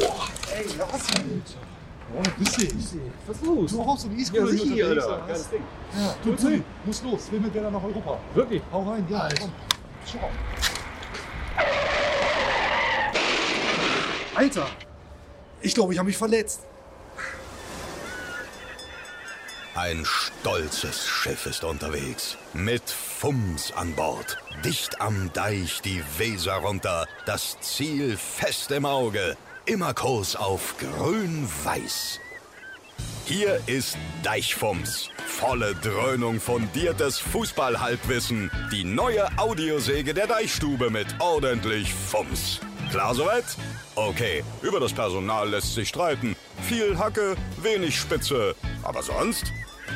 Ey, lass ihn. Oh, grüß dich. Was ist los? Du auch so ein E-Scooter Ja, unterwegs, Alter. was? Geiles Ding. Ja, du, Pulli, muss los. Will mit der nach Europa. Wirklich? Hau rein, ja. Komm. Ciao. Alter, ich glaube, ich habe mich verletzt. Ein stolzes Schiff ist unterwegs. Mit Fums an Bord. Dicht am Deich die Weser runter. Das Ziel fest im Auge. Immer Kurs auf grün-weiß. Hier ist Deichfums. Volle Dröhnung fundiertes Fußballhalbwissen. Die neue Audiosäge der Deichstube mit ordentlich Fums. Klar soweit? Okay, über das Personal lässt sich streiten. Viel Hacke, wenig Spitze. Aber sonst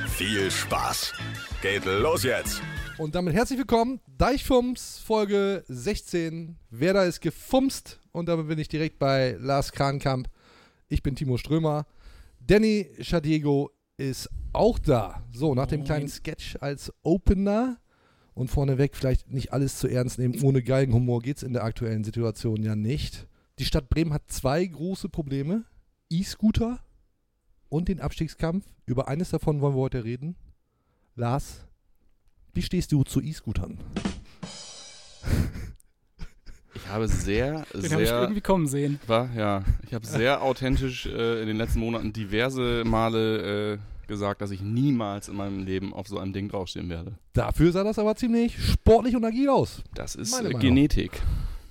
viel Spaß. Geht los jetzt. Und damit herzlich willkommen, Deichfums, Folge 16. Wer da ist gefumst? Und damit bin ich direkt bei Lars Krankamp. Ich bin Timo Strömer. Danny Schadiego ist auch da. So, nach dem kleinen Sketch als Opener und vorneweg vielleicht nicht alles zu ernst nehmen. Ohne Geigenhumor geht es in der aktuellen Situation ja nicht. Die Stadt Bremen hat zwei große Probleme: E-Scooter und den Abstiegskampf. Über eines davon wollen wir heute reden. Lars, wie stehst du zu E-Scootern? Ich habe sehr, Den habe ich sehr, irgendwie kommen sehen. war, ja, ich habe sehr authentisch äh, in den letzten Monaten diverse Male äh, gesagt, dass ich niemals in meinem Leben auf so einem Ding draufstehen werde. Dafür sah das aber ziemlich sportlich und agil aus. Das ist äh. Genetik.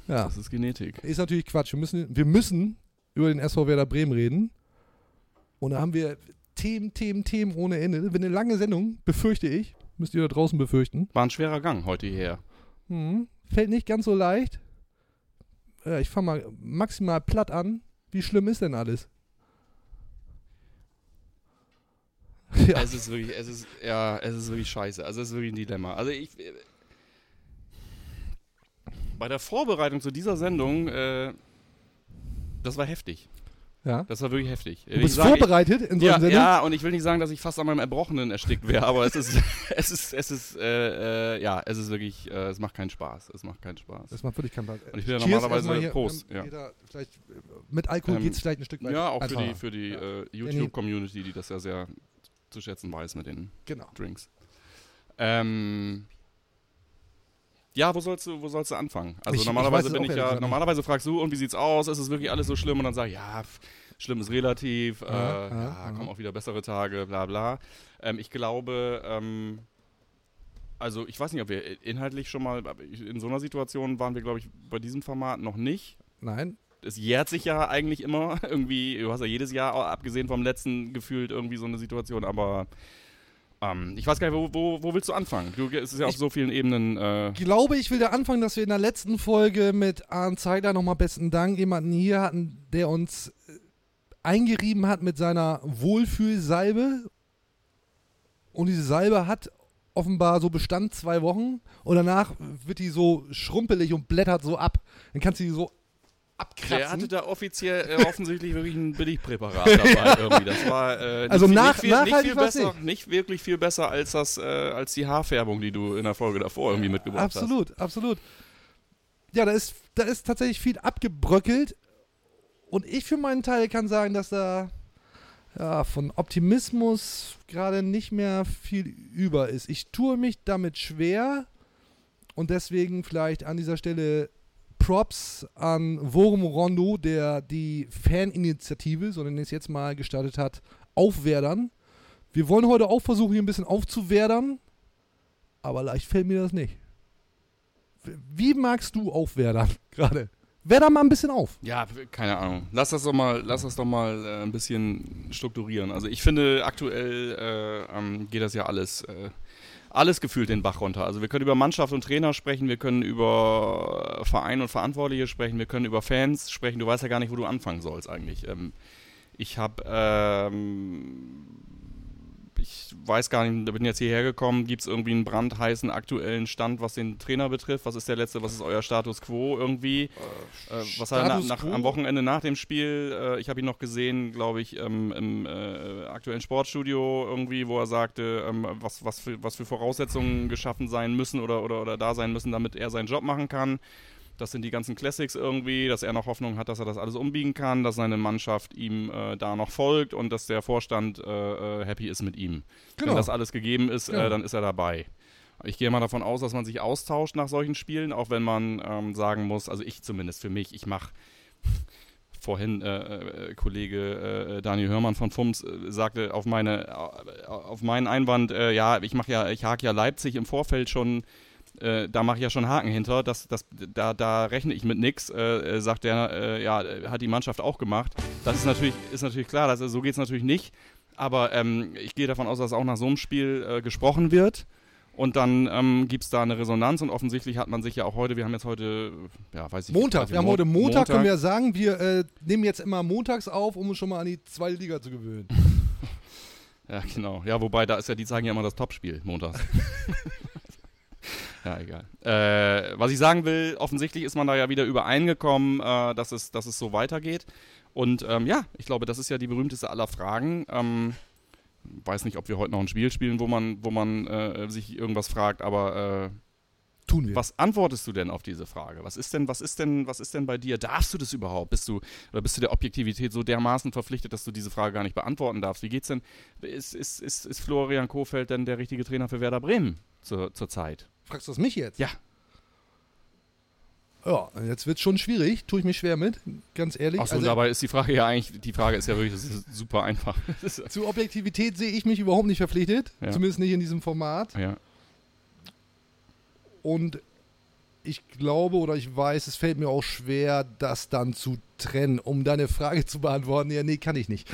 Ja, Das ist Genetik. ist natürlich Quatsch. Wir müssen, wir müssen über den SV Werder Bremen reden. Und da haben wir Themen, Themen, Themen ohne Ende. Wird eine lange Sendung, befürchte ich. Müsst ihr da draußen befürchten. War ein schwerer Gang heute hierher. Mhm. Fällt nicht ganz so leicht. Ja, ich fange mal maximal platt an. Wie schlimm ist denn alles? Ja, Es ist wirklich, es ist, ja, es ist wirklich scheiße. Also es ist wirklich ein Dilemma. Also ich. äh, Bei der Vorbereitung zu dieser Sendung, äh, das war heftig. Ja. Das war wirklich heftig. Du bist vorbereitet in so ja, einer Sendung? ja, und ich will nicht sagen, dass ich fast an meinem Erbrochenen erstickt wäre, aber es ist, es ist, es ist, äh, äh, ja, es ist wirklich, äh, es macht keinen Spaß. Es macht keinen Spaß. Das macht wirklich keinen Spaß. Und ich bin ja normalerweise hier. Prost, Ähm, ja. jeder äh, mit Alkohol Ähm, geht es vielleicht ein Stück weit Ja, auch für die, für die äh, YouTube-Community, die das ja sehr zu schätzen weiß mit den Genau. Drinks. Ähm, ja, wo sollst du, wo sollst du anfangen? Also Ich- ich normalerweise es bin ich ja, gesagt normalerweise fragst du, und wie sieht's aus? Ist es wirklich alles so schlimm? Und dann sag ich, ja, pff, schlimm ist relativ, äh, Aha, aha, ja, aha. kommen auch wieder bessere Tage, bla bla. Ähm, ich glaube, ähm, also ich weiß nicht, ob wir inhaltlich schon mal, in so einer Situation waren wir, glaube ich, bei diesem Format noch nicht. Nein, Es jährt sich ja eigentlich immer irgendwie, du hast ja jedes Jahr, abgesehen vom letzten, gefühlt irgendwie so eine Situation, aber ähm, ich weiß gar nicht, wo, wo, wo willst du anfangen? Du, es ist ja auf so vielen Ebenen. Äh, glaube, ich will da anfangen, dass wir in der letzten Folge mit Arndt Zeiler nochmal besten Dank jemanden hier hatten, der uns äh, eingerieben hat mit seiner Wohlfühlsalbe. Und diese Salbe hat offenbar so Bestand zwei Wochen und danach wird die so schrumpelig und blättert so ab. Dann kannst du die so abkratzen. der hatte da offiziell äh, offensichtlich wirklich ein Billigpräparat dabei irgendwie. Das war äh, nicht, Also viel- nach- nicht, viel, nicht, viel besser, nicht. nicht wirklich viel besser als das, äh, als die Haarfärbung, die du in der Folge davor irgendwie mitgebracht hast. Absolut, absolut. Ja, da ist, da ist tatsächlich viel abgebröckelt. Und ich für meinen Teil kann sagen, dass da ja, von Optimismus gerade nicht mehr viel über ist. Ich tue mich damit schwer und deswegen vielleicht an dieser Stelle Props an Worum Rondo, der die Faninitiative, so nenne ich es jetzt mal, gestartet hat, aufwerdern. Wir wollen heute auch versuchen, hier ein bisschen aufzuwerdern, aber leicht fällt mir das nicht. Wie magst du aufwerdern gerade? Werder mal ein bisschen auf. Ja, keine Ahnung. Lass das doch mal, lass das doch mal äh, ein bisschen strukturieren. Also ich finde, aktuell äh, ähm, geht das ja alles, äh, alles gefühlt den Bach runter. Also wir können über Mannschaft und Trainer sprechen, wir können über Verein und Verantwortliche sprechen, wir können über Fans sprechen. Du weißt ja gar nicht, wo du anfangen sollst eigentlich. Ähm, ich habe, ähm, ich weiß gar nicht, bin jetzt hierher gekommen, gibt es irgendwie einen brandheißen aktuellen Stand, was den Trainer betrifft? Was ist der letzte, was ist euer Status quo irgendwie? Äh, was hat er nach, am Wochenende nach dem Spiel, äh, ich habe ihn noch gesehen, glaube ich, ähm, im äh, aktuellen Sportstudio irgendwie, wo er sagte, ähm, was, was, für, was für Voraussetzungen geschaffen sein müssen oder, oder, oder da sein müssen, damit er seinen Job machen kann. Das sind die ganzen Classics irgendwie, dass er noch Hoffnung hat, dass er das alles umbiegen kann, dass seine Mannschaft ihm äh, da noch folgt und dass der Vorstand äh, äh, happy ist mit ihm. Genau. Wenn das alles gegeben ist, Genau. äh, dann ist er dabei. Ich gehe mal davon aus, dass man sich austauscht nach solchen Spielen, auch wenn man ähm, sagen muss, also ich zumindest für mich, ich mache vorhin äh, äh, Kollege äh, Daniel Hörmann von FUMS äh, sagte auf meine äh, auf meinen Einwand, äh, ja, ich mache ja, ich hake ja Leipzig im Vorfeld schon, äh, da mache ich ja schon Haken hinter, das, das, da, da rechne ich mit nix, äh, äh, sagt er, äh, ja, hat die Mannschaft auch gemacht. Das ist natürlich, ist natürlich klar, das, so geht es natürlich nicht. Aber ähm, ich gehe davon aus, dass auch nach so einem Spiel äh, gesprochen wird. Und dann ähm, gibt es da eine Resonanz und offensichtlich hat man sich ja auch heute, wir haben jetzt heute, ja, weiß ich Montag. Wir haben heute Montag, können wir ja sagen, wir äh, nehmen jetzt immer montags auf, um uns schon mal an die zweite Liga zu gewöhnen. Ja, genau. Ja, wobei, da ist ja, die zeigen ja immer das Topspiel montags. ja, egal. Äh, was ich sagen will, offensichtlich ist man da ja wieder übereingekommen, äh, dass, es, dass es so weitergeht. Und ähm, ja, ich glaube, das ist ja die berühmteste aller Fragen. Ähm, weiß nicht, ob wir heute noch ein Spiel spielen, wo man, wo man äh, sich irgendwas fragt, aber äh, Tun wir. was antwortest du denn auf diese Frage? Was ist denn, was ist denn, was ist denn bei dir? Darfst du das überhaupt? Bist du oder bist du der Objektivität so dermaßen verpflichtet, dass du diese Frage gar nicht beantworten darfst? Wie geht's denn? Ist, ist, ist, ist Florian Kohfeldt denn der richtige Trainer für Werder Bremen zur, zur Zeit? Fragst du das mich jetzt? Ja. Ja, jetzt wird schon schwierig. Tue ich mich schwer mit, ganz ehrlich. Achso, Also, dabei ist die Frage ja eigentlich, die Frage ist ja wirklich, ist super einfach. Das ist, zu Objektivität sehe ich mich überhaupt nicht verpflichtet. Ja. Zumindest nicht in diesem Format. ja. Und ich glaube oder ich weiß, es fällt mir auch schwer, das dann zu trennen, um deine Frage zu beantworten. Ja, nee, kann ich nicht.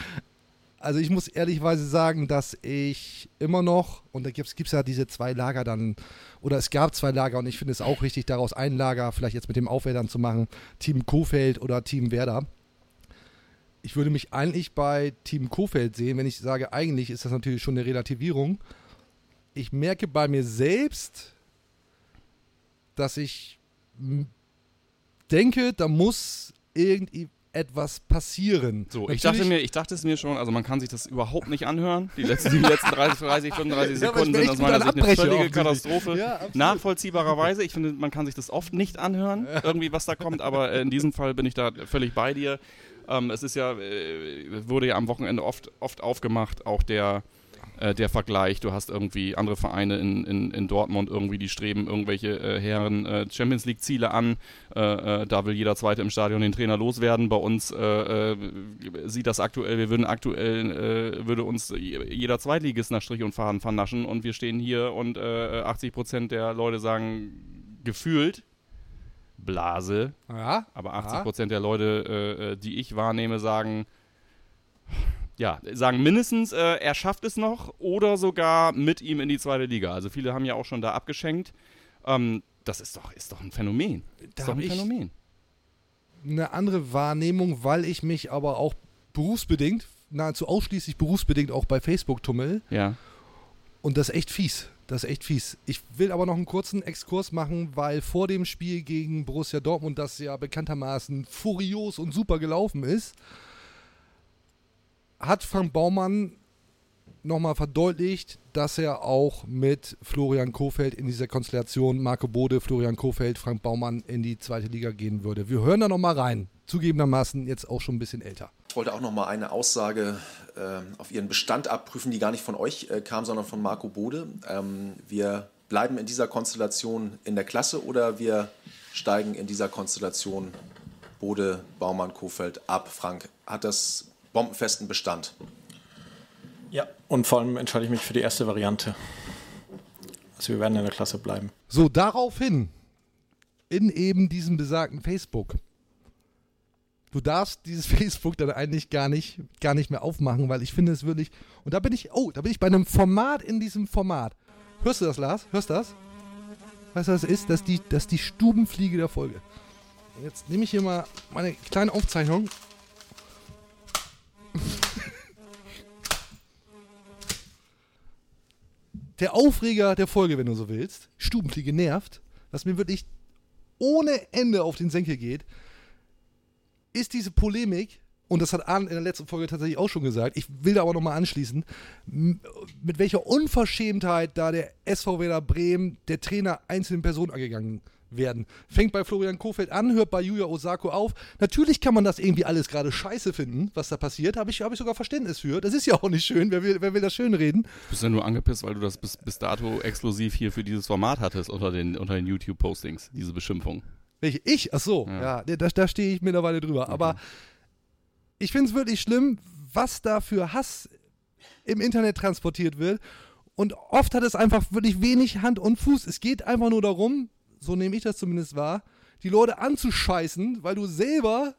Also ich muss ehrlichweise sagen, dass ich immer noch, und da gibt es ja diese zwei Lager dann, oder es gab zwei Lager und ich finde es auch richtig, daraus ein Lager vielleicht jetzt mit dem Aufwärtern zu machen, Team Kofeld oder Team Werder. Ich würde mich eigentlich bei Team Kofeld sehen, wenn ich sage, eigentlich ist das natürlich schon eine Relativierung. Ich merke bei mir selbst, dass ich denke, da muss irgendetwas passieren. So, ich dachte, mir, ich dachte es mir schon, also man kann sich das überhaupt nicht anhören. Die letzten, die letzten 30, 30 35 Ja, weil ich Sekunden mir sind aus meiner Sicht eine völlige. Katastrophe. Ja. Nachvollziehbarerweise, ich finde, man kann sich das oft nicht anhören, irgendwie was da kommt, aber äh, in diesem Fall bin ich da völlig bei dir. Ähm, es ist ja, äh, wurde ja am Wochenende oft, oft aufgemacht, auch der, äh, der Vergleich. Du hast irgendwie andere Vereine in, in, in Dortmund irgendwie, die streben irgendwelche äh, Herren äh, Champions League Ziele an. Äh, äh, da will jeder Zweite im Stadion den Trainer loswerden. Bei uns äh, sieht das aktuell, wir würden aktuell, würde uns jeder Zweitligist nach Strich und Faden vernaschen und wir stehen hier und äh, 80 Prozent der Leute sagen gefühlt Blase, Ja, aber 80 Ja. Prozent der Leute, äh, die ich wahrnehme, sagen, ja, sagen mindestens, äh, er schafft es noch oder sogar mit ihm in die zweite Liga. Also viele haben ja auch schon da abgeschenkt. Ähm, das ist doch, ist doch ein Phänomen. Da ist doch ein Phänomen. eine andere Wahrnehmung, weil ich mich aber auch berufsbedingt, nahezu ausschließlich berufsbedingt auch bei Facebook tummel. Ja. Und das ist echt fies. Das ist echt fies. Ich will aber noch einen kurzen Exkurs machen, weil vor dem Spiel gegen Borussia Dortmund, das ja bekanntermaßen furios und super gelaufen ist, hat Frank Baumann nochmal verdeutlicht, dass er auch mit Florian Kofeld in dieser Konstellation, Marco Bode, Florian Kofeld, Frank Baumann in die zweite Liga gehen würde. Wir hören da nochmal rein. Zugegebenermaßen jetzt auch schon ein bisschen älter. Ich wollte auch noch mal eine Aussage ähm, auf Ihren Bestand abprüfen, die gar nicht von euch äh, kam, sondern von Marco Bode. Ähm, wir bleiben in dieser Konstellation in der Klasse oder wir steigen in dieser Konstellation Bode, Baumann, Kofeld ab. Frank, hat das bombenfesten Bestand? Ja, und vor allem entscheide ich mich für die erste Variante. Also wir werden in der Klasse bleiben. So, daraufhin, in eben diesem besagten Facebook. Du darfst dieses Facebook dann eigentlich gar nicht, gar nicht mehr aufmachen, weil ich finde es wirklich. Und da bin ich, oh, da bin ich bei einem Format in diesem Format. Hörst du das, Lars? Hörst du das? Weißt du, was das ist? Das ist die, das ist die Stubenfliege der Folge. Und Jetzt nehme ich hier mal meine kleine Aufzeichnung. Der Aufreger der Folge, wenn du so willst, Stubenfliege nervt, was mir wirklich ohne Ende auf den Senkel geht, ist diese Polemik und das hat Arndt in der letzten Folge tatsächlich auch schon gesagt, ich will da aber nochmal anschließen, mit welcher Unverschämtheit da der SV Werder Bremen, der Trainer einzelnen Personen angegangen werden. Fängt bei Florian Kofeld an, hört bei Yuya Osako auf. Natürlich kann man das irgendwie alles gerade scheiße finden, was da passiert. Habe ich, hab ich sogar Verständnis für. Das ist ja auch nicht schön. Wer will, wer will das schön reden? Du bist ja nur angepisst, weil du das bis, bis dato exklusiv hier für dieses Format hattest unter den, unter den YouTube-Postings, diese Beschimpfung. Welche? Ich? Ach so, Ja. ja, da, da stehe ich mittlerweile drüber. Aber ich finde es wirklich schlimm, was da für Hass im Internet transportiert wird. Und oft hat es einfach wirklich wenig Hand und Fuß. Es geht einfach nur darum, so nehme ich das zumindest wahr, die Leute anzuscheißen, weil du selber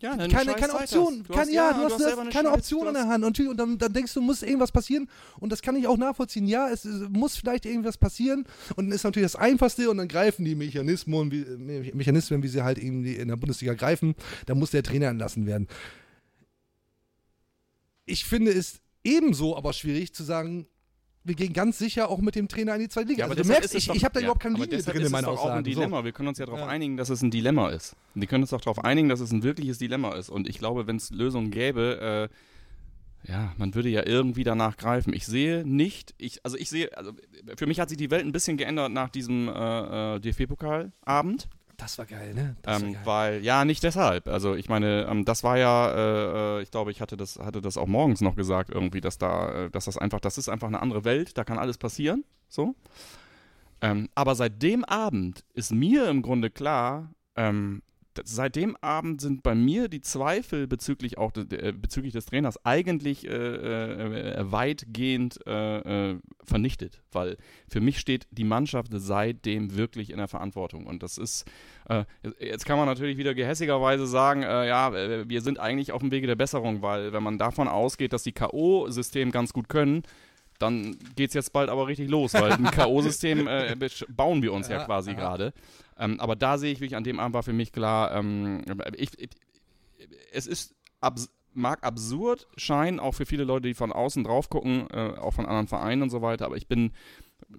Ja, keine, keine Option, keine, ja, du hast, das- keine Option an der Hand. Und, und dann, dann denkst du, muss irgendwas passieren. Und das kann ich auch nachvollziehen. Ja, es, es muss vielleicht irgendwas passieren. Und dann ist natürlich das Einfachste. Und dann greifen die Mechanismen, wie, Me- Mechanismen, wie sie halt irgendwie in der Bundesliga greifen. Da muss der Trainer entlassen werden. Ich finde es ebenso aber schwierig zu sagen, wir gehen ganz sicher auch mit dem Trainer in die zweite Liga. Ja, aber also, du merkst, ist ich, ich habe da ja, überhaupt keine aber Linie drin ist in meiner es doch auch ein Aussagen. So. Dilemma. Wir können uns ja darauf Ja. einigen, dass es ein Dilemma ist. Wir können uns doch darauf einigen, dass es ein wirkliches Dilemma ist. Und ich glaube, wenn es Lösungen gäbe, äh, ja, man würde ja irgendwie danach greifen. Ich sehe nicht, ich, also ich sehe, also für mich hat sich die Welt ein bisschen geändert nach diesem äh, äh, DFB-Pokalabend. Das war geil, ne? Das war Ähm, geil. weil, ja, nicht deshalb. Also ich meine, ähm, das war ja, äh, äh, ich glaube, ich hatte das, hatte das auch morgens noch gesagt, irgendwie, dass da, äh, dass das einfach, das ist einfach eine andere Welt, da kann alles passieren. So. Ähm, aber seit dem Abend ist mir im Grunde klar, ähm, seit dem Abend sind bei mir die Zweifel bezüglich auch de, de, bezüglich des Trainers eigentlich äh, äh, äh, weitgehend äh, äh, vernichtet, weil für mich steht die Mannschaft seitdem wirklich in der Verantwortung und das ist äh, jetzt kann man natürlich wieder gehässigerweise sagen, äh, ja, äh, wir sind eigentlich auf dem Wege der Besserung, weil wenn man davon ausgeht, dass die K.O.-System ganz gut können, dann geht es jetzt bald aber richtig los, weil ein K.O.-System äh, bauen wir uns ja, Ja, quasi gerade. Ähm, aber da sehe ich wirklich, an dem Abend war für mich klar, ähm, ich, ich, es ist abs mag absurd scheinen, auch für viele Leute, die von außen drauf gucken, äh, auch von anderen Vereinen und so weiter, aber ich bin äh,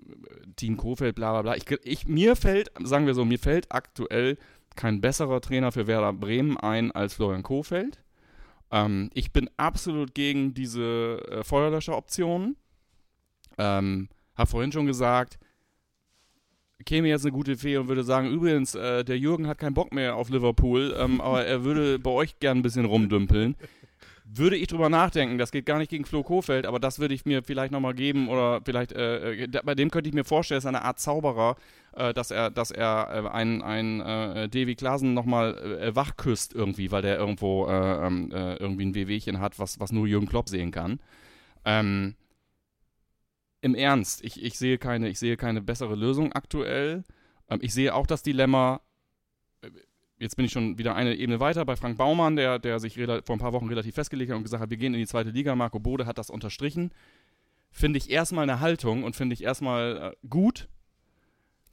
Team Kofeld, bla bla bla. Ich, ich, mir fällt, sagen wir so, mir fällt aktuell kein besserer Trainer für Werder Bremen ein als Florian Kofeld. Ähm, ich bin absolut gegen diese äh, Feuerlöscher-Optionen. Ähm, hab vorhin schon gesagt, käme jetzt eine gute Fee und würde sagen, übrigens, äh, der Jürgen hat keinen Bock mehr auf Liverpool, ähm, aber er würde bei euch gern ein bisschen rumdümpeln. Würde ich drüber nachdenken, das geht gar nicht gegen Flo Kofeld, aber das würde ich mir vielleicht nochmal geben oder vielleicht, äh, äh, bei dem könnte ich mir vorstellen, ist eine Art Zauberer, äh, dass er, dass er äh, einen, einen äh, Davy Klaasen nochmal äh, wach küsst irgendwie, weil der irgendwo äh, ähm, äh, irgendwie ein Wehwehchen hat, was, was nur Jürgen Klopp sehen kann. Ähm, Im Ernst, ich, ich, sehe keine, ich sehe keine bessere Lösung aktuell. Ähm, ich sehe auch das Dilemma, äh, jetzt bin ich schon wieder eine Ebene weiter bei Frank Baumann, der, der sich vor ein paar Wochen relativ festgelegt hat und gesagt hat, wir gehen in die zweite Liga. Marco Bode hat das unterstrichen. Finde ich erstmal eine Haltung und finde ich erstmal äh, gut.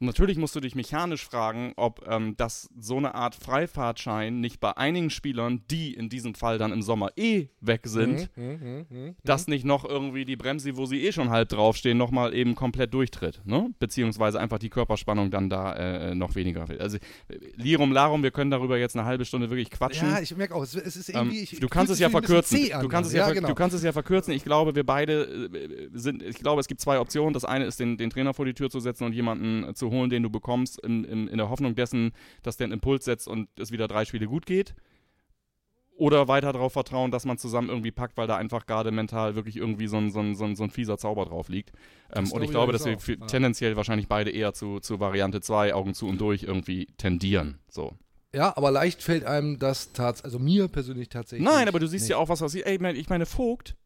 Natürlich musst du dich mechanisch fragen, ob ähm, das so eine Art Freifahrtschein nicht bei einigen Spielern, die in diesem Fall dann im Sommer eh weg sind, Mhm, dass nicht noch irgendwie die Bremse, wo sie eh schon halb draufstehen, nochmal eben komplett durchtritt. Ne? Beziehungsweise einfach die Körperspannung dann da äh, noch weniger wird. Also äh, Lirum Larum, wir können darüber jetzt eine halbe Stunde wirklich quatschen. Ja, ich merke auch, es, ist Ähm, irgendwie. ich- du kannst es ja verkürzen. Du kannst es ja, ver- genau. du kannst es ja verkürzen. Ich glaube, wir beide äh, sind. Ich glaube, es gibt zwei Optionen. Das eine ist, den, den Trainer vor die Tür zu setzen und jemanden äh, zu holen, den du bekommst, in, in, in der Hoffnung dessen, dass der einen Impuls setzt und es wieder drei Spiele gut geht. Oder weiter darauf vertrauen, dass man zusammen irgendwie packt, weil da einfach gerade mental wirklich irgendwie so ein, so ein, so ein, so ein fieser Zauber drauf liegt. Ähm, und ich glaube dass wir ja. tendenziell wahrscheinlich beide eher zu, zu Variante 2, Augen zu und durch irgendwie tendieren. So. Ja, aber leicht fällt einem das tatsächlich, also mir persönlich tatsächlich. Nein, aber du siehst nicht. ja auch was, was ich, ey, ich meine, Vogt,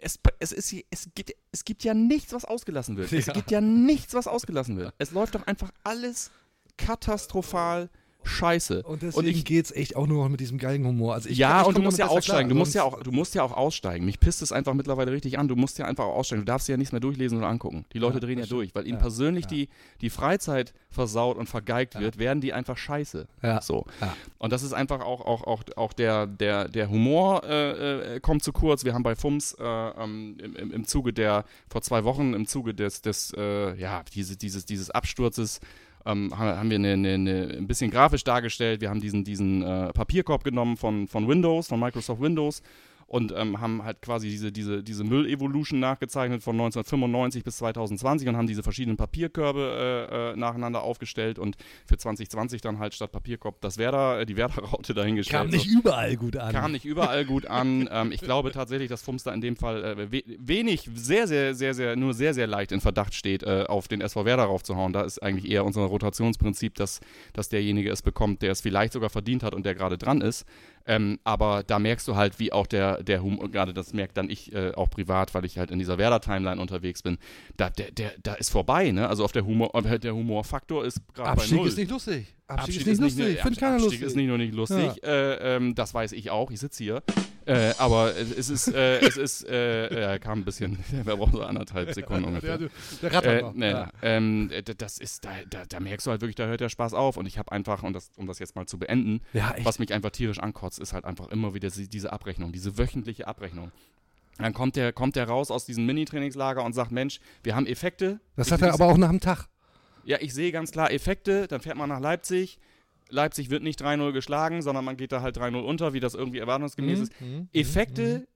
es, es, ist, es, gibt, es gibt ja nichts, was ausgelassen wird. Es Ja. gibt ja nichts, was ausgelassen wird. Es läuft doch einfach alles katastrophal scheiße. Und deswegen ich, geht's echt auch nur noch mit diesem Galgenhumor. Also ich, ja, ich und du musst ja aussteigen. klar, du, musst ja auch, du musst ja auch aussteigen. Mich pisst es einfach mittlerweile richtig an. Du musst ja einfach auch aussteigen. Du darfst ja nichts mehr durchlesen oder angucken. Die Leute Ja, drehen ja stimmt. durch, weil ihnen Ja, persönlich ja. die, die Freizeit versaut und vergeigt wird, werden die einfach scheiße. Ja. So. Ja. Und das ist einfach auch, auch, auch, auch der, der, der Humor äh, äh, kommt zu kurz. Wir haben bei FUMS äh, ähm, im, im, im Zuge der, vor zwei Wochen, im Zuge des, des äh, ja, diese, dieses, dieses Absturzes ähm, haben, haben wir eine, eine, eine, ein bisschen grafisch dargestellt. Wir haben diesen, diesen äh, Papierkorb genommen von, von Windows, von Microsoft Windows und ähm, haben halt quasi diese, diese, diese Müll-Evolution nachgezeichnet von 1995 bis 2020 und haben diese verschiedenen Papierkörbe äh, äh, nacheinander aufgestellt und für 2020 dann halt statt Papierkorb das Werder, äh, die Werder-Raute dahingestellt. Kam nicht überall gut an. Kam nicht überall gut an. ähm, ich glaube tatsächlich, dass Fums da in dem Fall äh, we wenig, sehr, sehr, sehr, sehr, nur sehr, sehr leicht in Verdacht steht, äh, auf den SV Werder raufzuhauen. Da ist eigentlich eher unser Rotationsprinzip, dass, dass derjenige es bekommt, der es vielleicht sogar verdient hat und der gerade dran ist. Ähm, aber da merkst du halt, wie auch der, der Humor, gerade das merkt dann ich äh, auch privat, weil ich halt in dieser Werder-Timeline unterwegs bin, da, der, der, da ist vorbei, ne? Also auf der Humor, der Humorfaktor ist gerade bei null. ist nicht lustig. Abstieg, Abstieg ist nicht lustig. Ich finde keiner lustig. Abstieg ist nicht nur nicht lustig. Ja. Äh, ähm, das weiß ich auch. Ich sitze hier. Äh, aber es ist, äh, es ist, äh, kam ein bisschen, wir brauchen so anderthalb Sekunden ungefähr. Der, der Ratter äh, ne, ja. ähm, das ist, da, da, da, merkst du halt wirklich, da hört der Spaß auf. Und ich habe einfach, und das, um das jetzt mal zu beenden, ja, was mich einfach tierisch ankotzt, ist halt einfach immer wieder diese Abrechnung, diese wöchentliche Abrechnung. Dann kommt der, kommt der raus aus diesem Mini-Trainingslager und sagt, Mensch, wir haben Effekte. Das hat er aber auch nach dem Tag. Ja, ich sehe ganz klar Effekte, dann fährt man nach Leipzig, Leipzig wird nicht 3-0 geschlagen, sondern man geht da halt 3-0 unter, wie das irgendwie erwartungsgemäß mhm. ist. Mhm. Effekte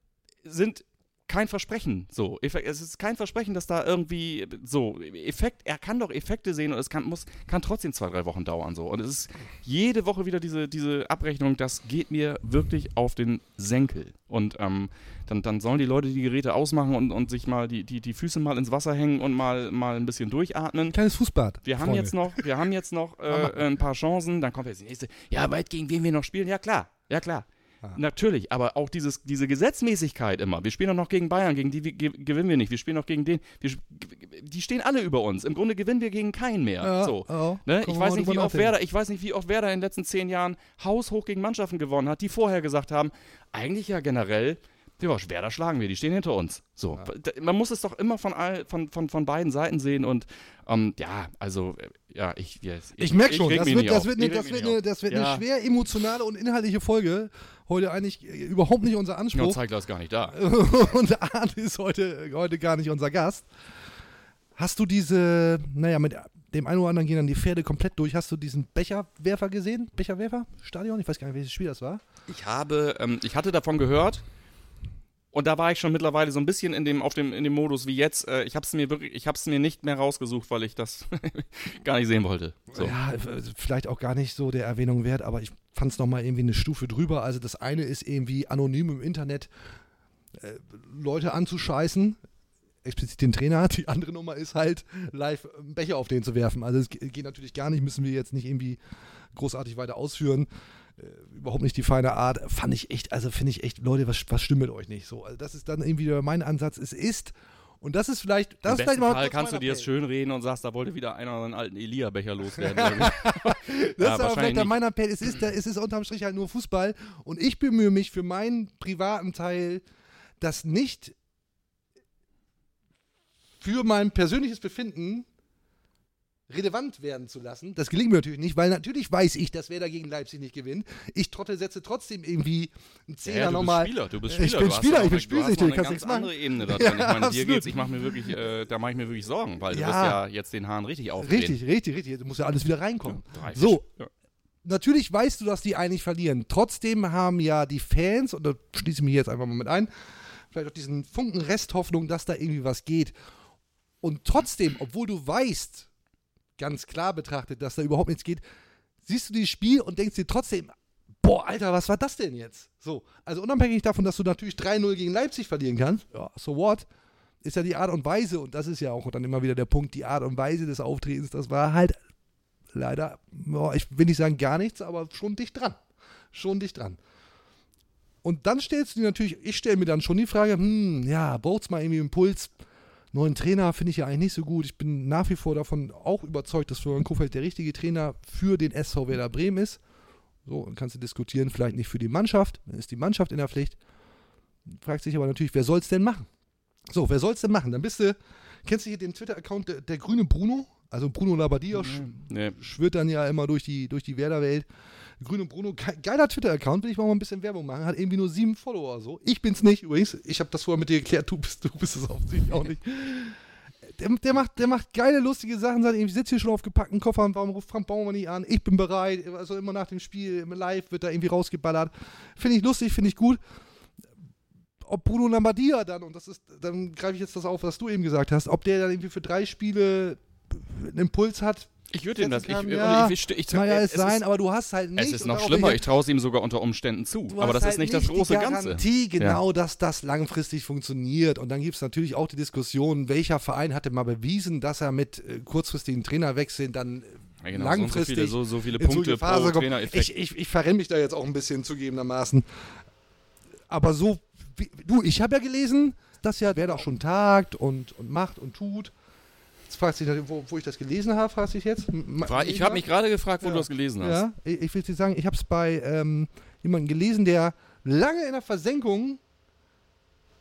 mhm. sind kein Versprechen. So, es ist kein Versprechen, dass da irgendwie so Effekt. Er kann doch Effekte sehen und es kann muss kann trotzdem zwei drei Wochen dauern so. Und es ist jede Woche wieder diese diese Abrechnung. Das geht mir wirklich auf den Senkel. Und ähm, dann, dann sollen die Leute die Geräte ausmachen und, und sich mal die, die, die Füße mal ins Wasser hängen und mal, mal ein bisschen durchatmen. Kleines Fußbad. Wir haben jetzt noch, wir haben jetzt noch äh, ein paar Chancen. Dann kommt jetzt die nächste. Ja, weit gegen wen wir noch spielen? Ja klar, ja klar. Ah. Natürlich, aber auch dieses, diese Gesetzmäßigkeit immer. Wir spielen doch noch gegen Bayern, gegen die gewinnen wir nicht. Wir spielen noch gegen den. Wir, die stehen alle über uns. Im Grunde gewinnen wir gegen keinen mehr. Ja, so, oh, ne? ich, weiß nicht, wie oft Werder, ich weiß nicht, wie oft Werder in den letzten zehn Jahren haushoch gegen Mannschaften gewonnen hat, die vorher gesagt haben, eigentlich ja generell, ja, Werder schlagen wir, die stehen hinter uns. So, ja. man muss es doch immer von, all, von, von, von beiden Seiten sehen und ähm, ja, also ja, ich yes, ich, ich merke schon, das wird, das wird, eine, das wird, eine, das wird ja. eine schwer emotionale und inhaltliche Folge. Heute eigentlich überhaupt nicht unser Anspruch. Nur Zeigler ist gar nicht da. und Arndt ist heute, heute gar nicht unser Gast. Hast du diese, naja, mit dem einen oder anderen gehen dann die Pferde komplett durch. Hast du diesen Becherwerfer gesehen? Becherwerfer? Stadion? Ich weiß gar nicht, welches Spiel das war. Ich habe, ähm, ich hatte davon gehört. Und da war ich schon mittlerweile so ein bisschen in dem, auf dem, in dem Modus wie jetzt. Äh, ich habe es mir wirklich, ich habe es mir nicht mehr rausgesucht, weil ich das gar nicht sehen wollte. So. Ja, vielleicht auch gar nicht so der Erwähnung wert, aber ich fand es nochmal irgendwie eine Stufe drüber. Also das eine ist irgendwie anonym im Internet äh, Leute anzuscheißen, explizit den Trainer. Die andere Nummer ist halt live einen Becher auf den zu werfen. Also es geht natürlich gar nicht, müssen wir jetzt nicht irgendwie großartig weiter ausführen. Äh, überhaupt nicht die feine Art. Fand ich echt, also finde ich echt, Leute, was, was stimmt mit euch nicht? So, also das ist dann irgendwie mein Ansatz. Es ist und das ist vielleicht, das Im ist vielleicht mal. Fall kannst du dir das schön reden und sagst, da wollte wieder einer seinen alten Elia-Becher loswerden. das ja, ist aber vielleicht nicht. mein Appell. Es ist, es ist unterm Strich halt nur Fußball und ich bemühe mich für meinen privaten Teil, das nicht für mein persönliches Befinden relevant werden zu lassen. Das gelingt mir natürlich nicht, weil natürlich weiß ich, dass wer dagegen Leipzig nicht gewinnt. Ich Trottel setze trotzdem irgendwie einen Zehner ja, nochmal. Spieler, du bist Spieler, ich bin Spieler, ich bin spielsüchtig, kannst nichts machen. andere Ebene da drin. Ja, ich meine, dir geht's, ich mache mir wirklich, äh, da mache ich mir wirklich Sorgen, weil ja. du wirst ja jetzt den Hahn richtig aufdrehen. Richtig, richtig, richtig. Du musst ja alles wieder reinkommen. Ja, so. Natürlich weißt du, dass die eigentlich verlieren. Trotzdem haben ja die Fans, und da schließe ich mich jetzt einfach mal mit ein, vielleicht auch diesen Funken Resthoffnung, dass da irgendwie was geht. Und trotzdem, obwohl du weißt, ganz klar betrachtet, dass da überhaupt nichts geht, siehst du dieses Spiel und denkst dir trotzdem, boah, Alter, was war das denn jetzt? So, also unabhängig davon, dass du natürlich 3-0 gegen Leipzig verlieren kannst, ja, so what, ist ja die Art und Weise, und das ist ja auch dann immer wieder der Punkt, die Art und Weise des Auftretens, das war halt leider, boah, ich will nicht sagen gar nichts, aber schon dicht dran. Schon dicht dran. Und dann stellst du dir natürlich, ich stelle mir dann schon die Frage, hm, ja, braucht's mal irgendwie Impuls, neuen Trainer finde ich ja eigentlich nicht so gut. Ich bin nach wie vor davon auch überzeugt, dass Florian Kofeld der richtige Trainer für den SV Werder Bremen ist. So, dann kannst du diskutieren, vielleicht nicht für die Mannschaft, dann ist die Mannschaft in der Pflicht. Fragt sich aber natürlich, wer soll es denn machen? So, wer soll es denn machen? Dann bist du, kennst du hier den Twitter-Account der, der, grüne Bruno? Also Bruno Labbadia nee. schwirrt dann ja immer durch die, durch die Werder-Welt. Grüne Bruno, geiler Twitter-Account, will ich mal ein bisschen Werbung machen, hat irgendwie nur sieben Follower so. Ich bin's nicht übrigens. Ich habe das vorher mit dir geklärt, du bist, du bist es offensichtlich auch nicht. der, der, macht, der macht geile, lustige Sachen. Sagt, ich sitze hier schon auf gepackten Koffern, warum ruft Frank Baumann nicht an? Ich bin bereit. Also immer nach dem Spiel, im Live wird da irgendwie rausgeballert. Finde ich lustig, finde ich gut. Ob Bruno Lambadia dann, und das ist, dann greife ich jetzt das auf, was du eben gesagt hast, ob der dann irgendwie für drei Spiele einen Impuls hat, Ich würde ihm das. Ich, Kann, ich, ja, ich, ich, ich, mag ja es sein, ist, aber du hast halt nicht. es ist noch schlimmer. Ich traue es ihm sogar unter Umständen zu. Aber das halt ist nicht das die große Ganze. Garantie, genau, dass das langfristig funktioniert. Und dann gibt es natürlich auch die Diskussion, welcher Verein hatte mal bewiesen, dass er mit äh, kurzfristigen Trainerwechseln dann äh, Ja, genau, langfristig so, viele, so, so viele so Punkte eine Phase pro. Trainereffekt. Ich, ich, ich verrenne mich da jetzt auch ein bisschen zugegebenermaßen. Aber so, wie, du, ich habe ja gelesen, dass ja wer da auch schon tagt und, und macht und tut. Jetzt fragst du dich, wo, wo ich das gelesen habe, fragst du dich jetzt? Ich habe mich gerade gefragt, wo Ja. du das gelesen hast. Ja, ich, ich will dir sagen, ich habe es bei ähm, jemandem gelesen, der lange in der Versenkung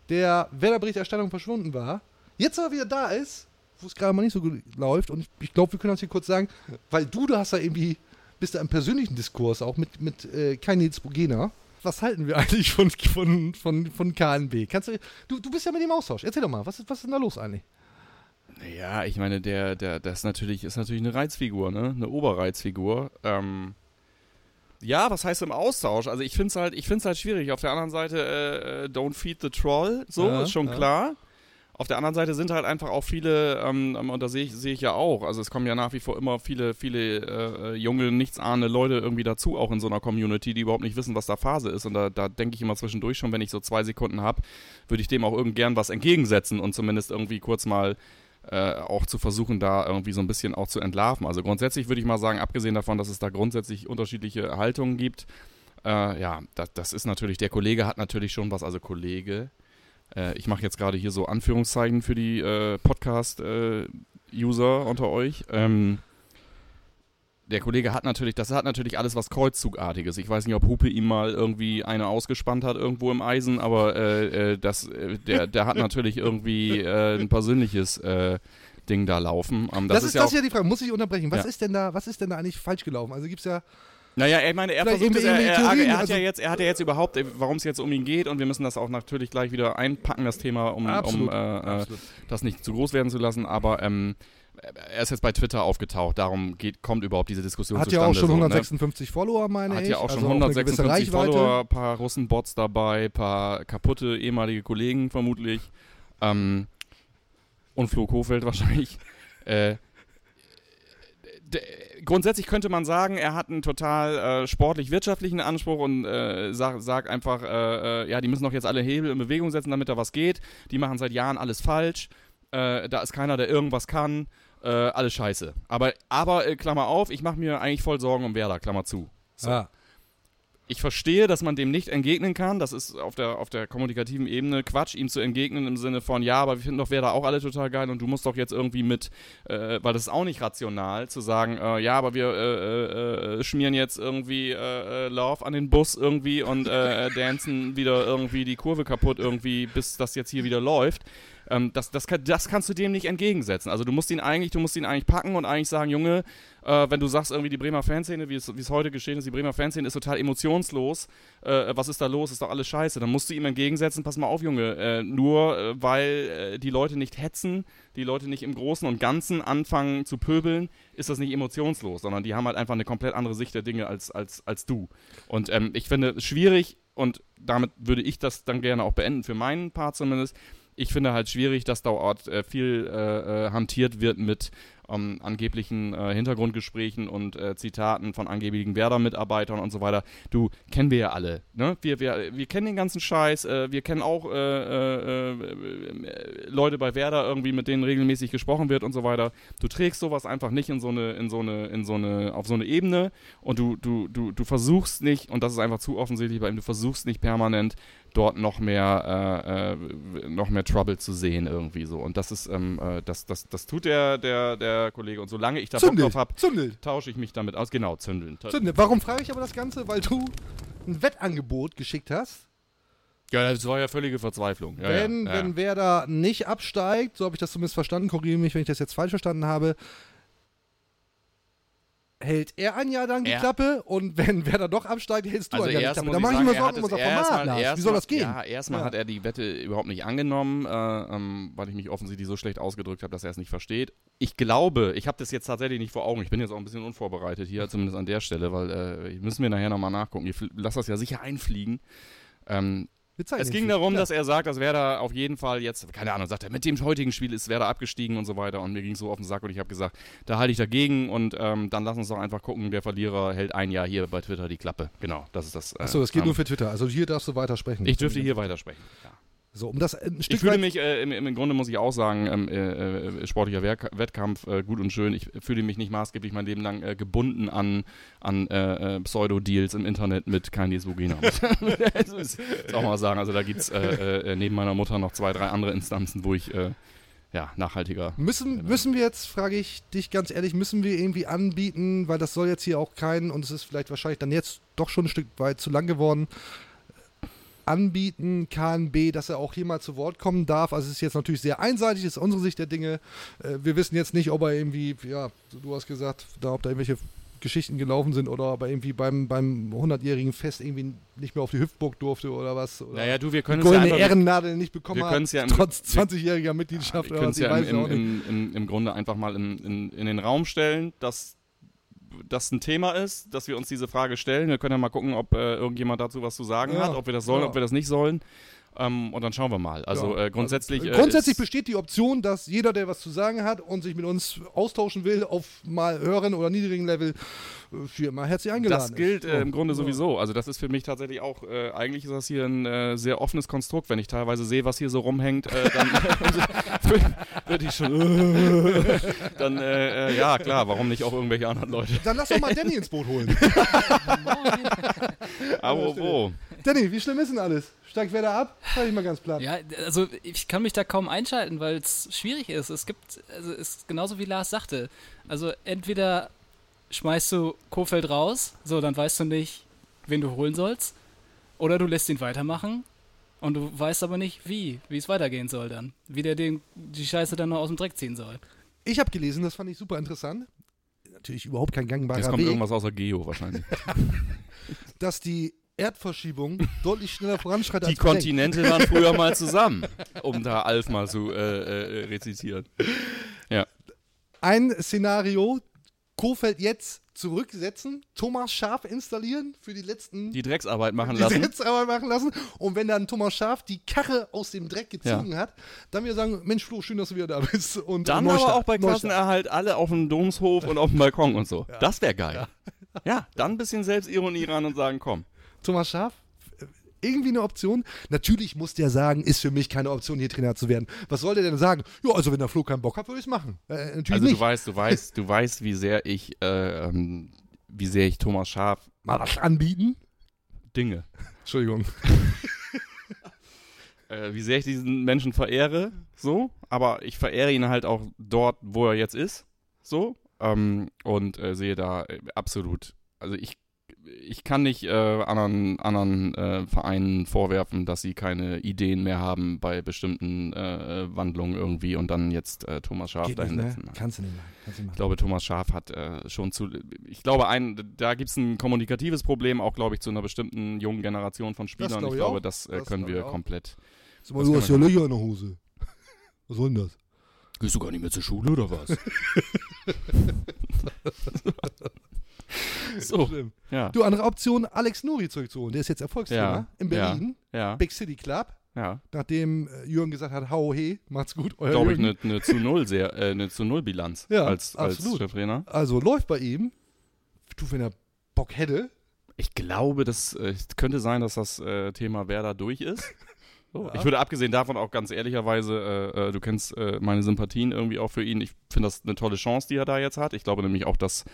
der Werder-Berichterstattung verschwunden war, jetzt aber wieder da ist, wo es gerade mal nicht so gut läuft. Und ich, ich glaube, wir können uns hier kurz sagen, weil du, da hast da irgendwie, bist da im persönlichen Diskurs auch mit, mit äh, Kai Nils Bogena. Was halten wir eigentlich von, von, von, von KNB? Kannst du, du, du bist ja mit dem Austausch. Erzähl doch mal, was ist, was ist denn da los eigentlich? Ja, ich meine, der, der, das ist natürlich, ist natürlich eine Reizfigur, ne? Eine Oberreizfigur. Ähm, ja, was heißt im Austausch? Also ich finde es halt, ich find's halt schwierig. Auf der anderen Seite, äh, äh, don't feed the troll, so, Ja, ist schon ja. klar. Auf der anderen Seite sind halt einfach auch viele, ähm, ähm, und da sehe ich, sehe ich ja auch, also es kommen ja nach wie vor immer viele, viele äh, äh, junge, nichtsahnende Leute irgendwie dazu, auch in so einer Community, die überhaupt nicht wissen, was da Phase ist. Und da, da denke ich immer zwischendurch schon, wenn ich so zwei Sekunden habe, würde ich dem auch irgend gern was entgegensetzen und zumindest irgendwie kurz mal äh, auch zu versuchen, da irgendwie so ein bisschen auch zu entlarven. Also grundsätzlich würde ich mal sagen, abgesehen davon, dass es da grundsätzlich unterschiedliche Haltungen gibt, äh, ja, das, das ist natürlich, der Kollege hat natürlich schon was, also Kollege, äh, ich mache jetzt gerade hier so Anführungszeichen für die äh, Podcast-User unter euch. Ähm, der Kollege hat natürlich, das hat natürlich alles was Kreuzzugartiges. Ich weiß nicht, ob Hupe ihm mal irgendwie eine ausgespannt hat irgendwo im Eisen, aber äh, äh, das, äh, der, der hat natürlich irgendwie äh, ein persönliches äh, Ding da laufen. Ähm, Das, das, ist, ja das ist ja die Frage, muss ich unterbrechen. Was Ja. ist denn da, was ist denn da eigentlich falsch gelaufen? Also gibt es ja Naja, ich meine, er Vielleicht versucht es, er, er, er, er, hat also- ja jetzt, er hat ja jetzt überhaupt, warum es jetzt um ihn geht und wir müssen das auch natürlich gleich wieder einpacken, das Thema, um, um Absolut, äh, äh, absolut. das nicht zu groß werden zu lassen, aber ähm, er ist jetzt bei Twitter aufgetaucht, darum geht, kommt überhaupt diese Diskussion Hat ja zustande. auch schon so, ne? 156 Follower, meine Hat ich. ja auch schon also eine gewisse 156 Reichweite. Follower, paar Russenbots dabei, paar kaputte ehemalige Kollegen vermutlich. Ähm, und Flo Kofeld wahrscheinlich. Äh, grundsätzlich könnte man sagen, er hat einen total äh, sportlich-wirtschaftlichen Anspruch und äh, sagt sag einfach, äh, äh, ja, die müssen doch jetzt alle Hebel in Bewegung setzen, damit da was geht. Die machen seit Jahren alles falsch. Äh, da ist keiner, der irgendwas kann. Äh, alles scheiße. Aber, aber äh, Klammer auf, ich mache mir eigentlich voll Sorgen um Werder, Klammer zu. So. Ja. Ich verstehe, dass man dem nicht entgegnen kann. Das ist auf der, auf der kommunikativen Ebene Quatsch, ihm zu entgegnen im Sinne von, ja, aber wir finden doch Werder auch alle total geil und du musst doch jetzt irgendwie mit, äh, weil das ist auch nicht rational, zu sagen, äh, ja, aber wir äh, äh, äh, schmieren jetzt irgendwie äh, Love an den Bus irgendwie und äh, dancen wieder irgendwie die Kurve kaputt irgendwie, bis das jetzt hier wieder läuft. Ähm, das, das, das kannst du dem nicht entgegensetzen. Also du musst ihn eigentlich, du musst ihn eigentlich packen und eigentlich sagen, Junge, äh, wenn du sagst, irgendwie die Bremer Fanszene, wie es, wie es heute geschehen ist, die Bremer Fanszene ist total emotionslos, äh, was ist da los, ist doch alles scheiße, dann musst du ihm entgegensetzen, pass mal auf, Junge, äh, nur äh, weil äh, die Leute nicht hetzen, die Leute nicht im Großen und Ganzen anfangen zu pöbeln, ist das nicht emotionslos, sondern die haben halt einfach eine komplett andere Sicht der Dinge als, als, als du. Und ähm, ich finde es schwierig, und damit würde ich das dann gerne auch beenden, für meinen Part zumindest, ich finde halt schwierig, dass dort äh, viel äh, äh, hantiert wird mit ähm, angeblichen äh, Hintergrundgesprächen und äh, Zitaten von angeblichen Werder-Mitarbeitern und so weiter. Du, kennen wir ja alle. Ne? Wir, wir, wir kennen den ganzen Scheiß. Äh, wir kennen auch äh, äh, äh, Leute bei Werder irgendwie, mit denen regelmäßig gesprochen wird und so weiter. Du trägst sowas einfach nicht in so eine, in so eine, in so eine, auf so eine Ebene und du, du, du, du versuchst nicht, und das ist einfach zu offensichtlich bei ihm, du versuchst nicht permanent dort noch mehr, noch mehr Trouble zu sehen irgendwie so. Und das ist, ähm, äh, das, das, das tut der, der, der Kollege. Und solange ich da Bock Zündelt, drauf habe, tausche ich mich damit aus. Genau, zündeln. zündelt. Warum frage ich aber das Ganze? Weil du ein Wettangebot geschickt hast. Ja, das war ja völlige Verzweiflung. Ja, wenn, ja, ja. wenn Werder nicht absteigt, so habe ich das zumindest verstanden, korrigiere mich, wenn ich das jetzt falsch verstanden habe, hält er ein Jahr lang die Er- Klappe und wenn Werder doch absteigt, hältst du Also ein Jahr die Klappe. Da ich mache ich mir Sorgen um unser Format, Lars. Wie soll das gehen? Ja, erstmal Ja. hat er die Wette überhaupt nicht angenommen, äh, ähm, weil ich mich offensichtlich so schlecht ausgedrückt habe, dass er es nicht versteht. Ich glaube, ich habe das jetzt tatsächlich nicht vor Augen. Ich bin jetzt auch ein bisschen unvorbereitet hier, zumindest an der Stelle, weil äh, müssen wir nachher nochmal nachgucken. Ich fl- lass das ja sicher einfliegen. Ähm, es ging darum, Ja. dass er sagt, dass Werder auf jeden Fall jetzt, keine Ahnung, sagt er, mit dem heutigen Spiel ist Werder abgestiegen und so weiter. Und mir ging es so auf den Sack und ich habe gesagt, da halte ich dagegen und ähm, dann lass uns doch einfach gucken, der Verlierer hält ein Jahr hier bei Twitter die Klappe. Genau, das ist das. Äh, Achso, das geht ähm, nur für Twitter. Also hier darfst du weitersprechen. Ich dürfte hier weitersprechen. Ja. So, um das ein Stück Ich fühle mich, äh, im, im Grunde muss ich auch sagen, ähm, äh, äh, sportlicher Werk Wettkampf, äh, gut und schön. Ich fühle mich nicht maßgeblich mein Leben lang äh, gebunden an, an äh, äh, Pseudo-Deals im Internet mit Kanye Sugina. das ist, ist auch mal sagen, also da gibt es äh, äh, neben meiner Mutter noch zwei, drei andere Instanzen, wo ich äh, ja, nachhaltiger. Müssen, müssen wir jetzt, frage ich dich ganz ehrlich, müssen wir irgendwie anbieten, weil das soll jetzt hier auch kein, und es ist vielleicht wahrscheinlich dann jetzt doch schon ein Stück weit zu lang geworden, anbieten, KNB, dass er auch hier mal zu Wort kommen darf. Also es ist jetzt natürlich sehr einseitig, ist unsere Sicht der Dinge. Äh, wir wissen jetzt nicht, ob er irgendwie, ja, du hast gesagt, da, ob da irgendwelche Geschichten gelaufen sind oder ob er irgendwie beim, beim 100-jährigen Fest irgendwie nicht mehr auf die Hüpfburg durfte oder was. Oder Naja, du, wir können es ja einfach, Ehrennadel nicht bekommen wir hat, ja im- trotz wir- 20-jähriger Mitgliedschaft wir oder können es ja im, im, im Grunde einfach mal in, in, in den Raum stellen, dass das ein Thema ist, dass wir uns diese Frage stellen. Wir können ja mal gucken, ob äh, irgendjemand dazu was zu sagen Ja, hat, ob wir das sollen, ja. ob wir das nicht sollen. Ähm, und dann schauen wir mal. Also Ja, äh, grundsätzlich. also, äh, grundsätzlich besteht die Option, dass jeder, der was zu sagen hat und sich mit uns austauschen will, auf mal höheren oder niedrigen Level, äh, für immer herzlich eingeladen Das gilt ist. äh, im Grunde Ja. sowieso. Also das ist für mich tatsächlich auch, äh, eigentlich ist das hier ein äh, sehr offenes Konstrukt. Wenn ich teilweise sehe, was hier so rumhängt, äh, dann würde ich schon, dann, äh, äh, ja klar, warum nicht auch irgendwelche anderen Leute. Dann lass doch mal Danny ins Boot holen. Aber wo? Danny, wie schlimm ist denn alles? Steigt wer da ab? Frag ich mal ganz platt. Ja, also ich kann mich da kaum einschalten, weil es schwierig ist. Es gibt, also es ist genauso wie Lars sagte. Also entweder schmeißt du Kofeld raus, so dann weißt du nicht, wen du holen sollst, oder du lässt ihn weitermachen und du weißt aber nicht, wie, wie es weitergehen soll dann, wie der den, die Scheiße dann noch aus dem Dreck ziehen soll. Ich habe gelesen, das fand ich super interessant. Natürlich überhaupt kein gangbarer Jetzt kommt Weg, irgendwas außer Geo wahrscheinlich. dass die Erdverschiebung deutlich schneller voranschreitet Die als denken. Kontinente waren früher mal zusammen, um da Alf mal zu äh, äh, rezitieren. Ein Szenario, Kofeld jetzt zurücksetzen, Thomas Schaf installieren für die letzten Die Drecksarbeit machen die lassen. Sitzarbeit machen lassen. Und wenn dann Thomas Schaf die Karre aus dem Dreck gezogen hat, dann wir sagen, Mensch Flo, schön, dass du wieder da bist. Und Dann Neustart, aber auch bei. Klassenerhalt alle auf dem Domshof und auf dem Balkon und so. Das wäre geil. Ja. dann ein bisschen Selbstironie ran und sagen, komm. Thomas Schaf, äh, irgendwie eine Option? Natürlich muss der sagen, ist für mich keine Option, hier Trainer zu werden. Was soll der denn sagen? Ja, also wenn der Flo keinen Bock hat, würde ich es machen. Äh, natürlich Also nicht. du weißt, du weißt, du weißt, wie sehr ich, äh, ähm, wie sehr ich Thomas Schaf Mal was anbieten? Dinge, Entschuldigung. äh, wie sehr ich diesen Menschen verehre, so, aber ich verehre ihn halt auch dort, wo er jetzt ist, so, ähm, und äh, sehe da äh, absolut, also ich ich kann nicht äh, anderen, anderen äh, Vereinen vorwerfen, dass sie keine Ideen mehr haben bei bestimmten äh, Wandlungen irgendwie und dann jetzt äh, Thomas Schaf Geht dahin nicht, ne? setzen. Kannst du nicht machen. Kannst du nicht Ich machen. glaube, Thomas Schaf hat äh, schon zu. Ich glaube, ein, da gibt es ein kommunikatives Problem, auch, glaube ich, zu einer bestimmten jungen Generation von Spielern. glaub ich ich glaube, auch. das, äh, Das können wir auch. komplett. Sag mal, das du hast ja Löcher in der Hose. Was soll denn das? Gehst du gar nicht mehr zur Schule oder was? so, Schlimm. ja. Du, andere Option, Alex Nuri zurückzuholen. Der ist jetzt Erfolgstrainer Ja, in Berlin. Ja, Big City Club. ja. Nachdem äh, Jürgen gesagt hat, hau he, macht's gut, euer Glaube ich, eine ne zu Null sehr, äh, eine zu Null Bilanz Ja, als, als absolut. Cheftrainer. Also läuft bei ihm. Du, wenn er Bock hätte. Ich glaube, das äh, könnte sein, dass das äh, Thema Werder durch ist. So. Ja. Ich würde abgesehen davon auch ganz ehrlicherweise, äh, äh, du kennst äh, meine Sympathien irgendwie auch für ihn. Ich finde das eine tolle Chance, die er da jetzt hat. Ich glaube nämlich auch, dass,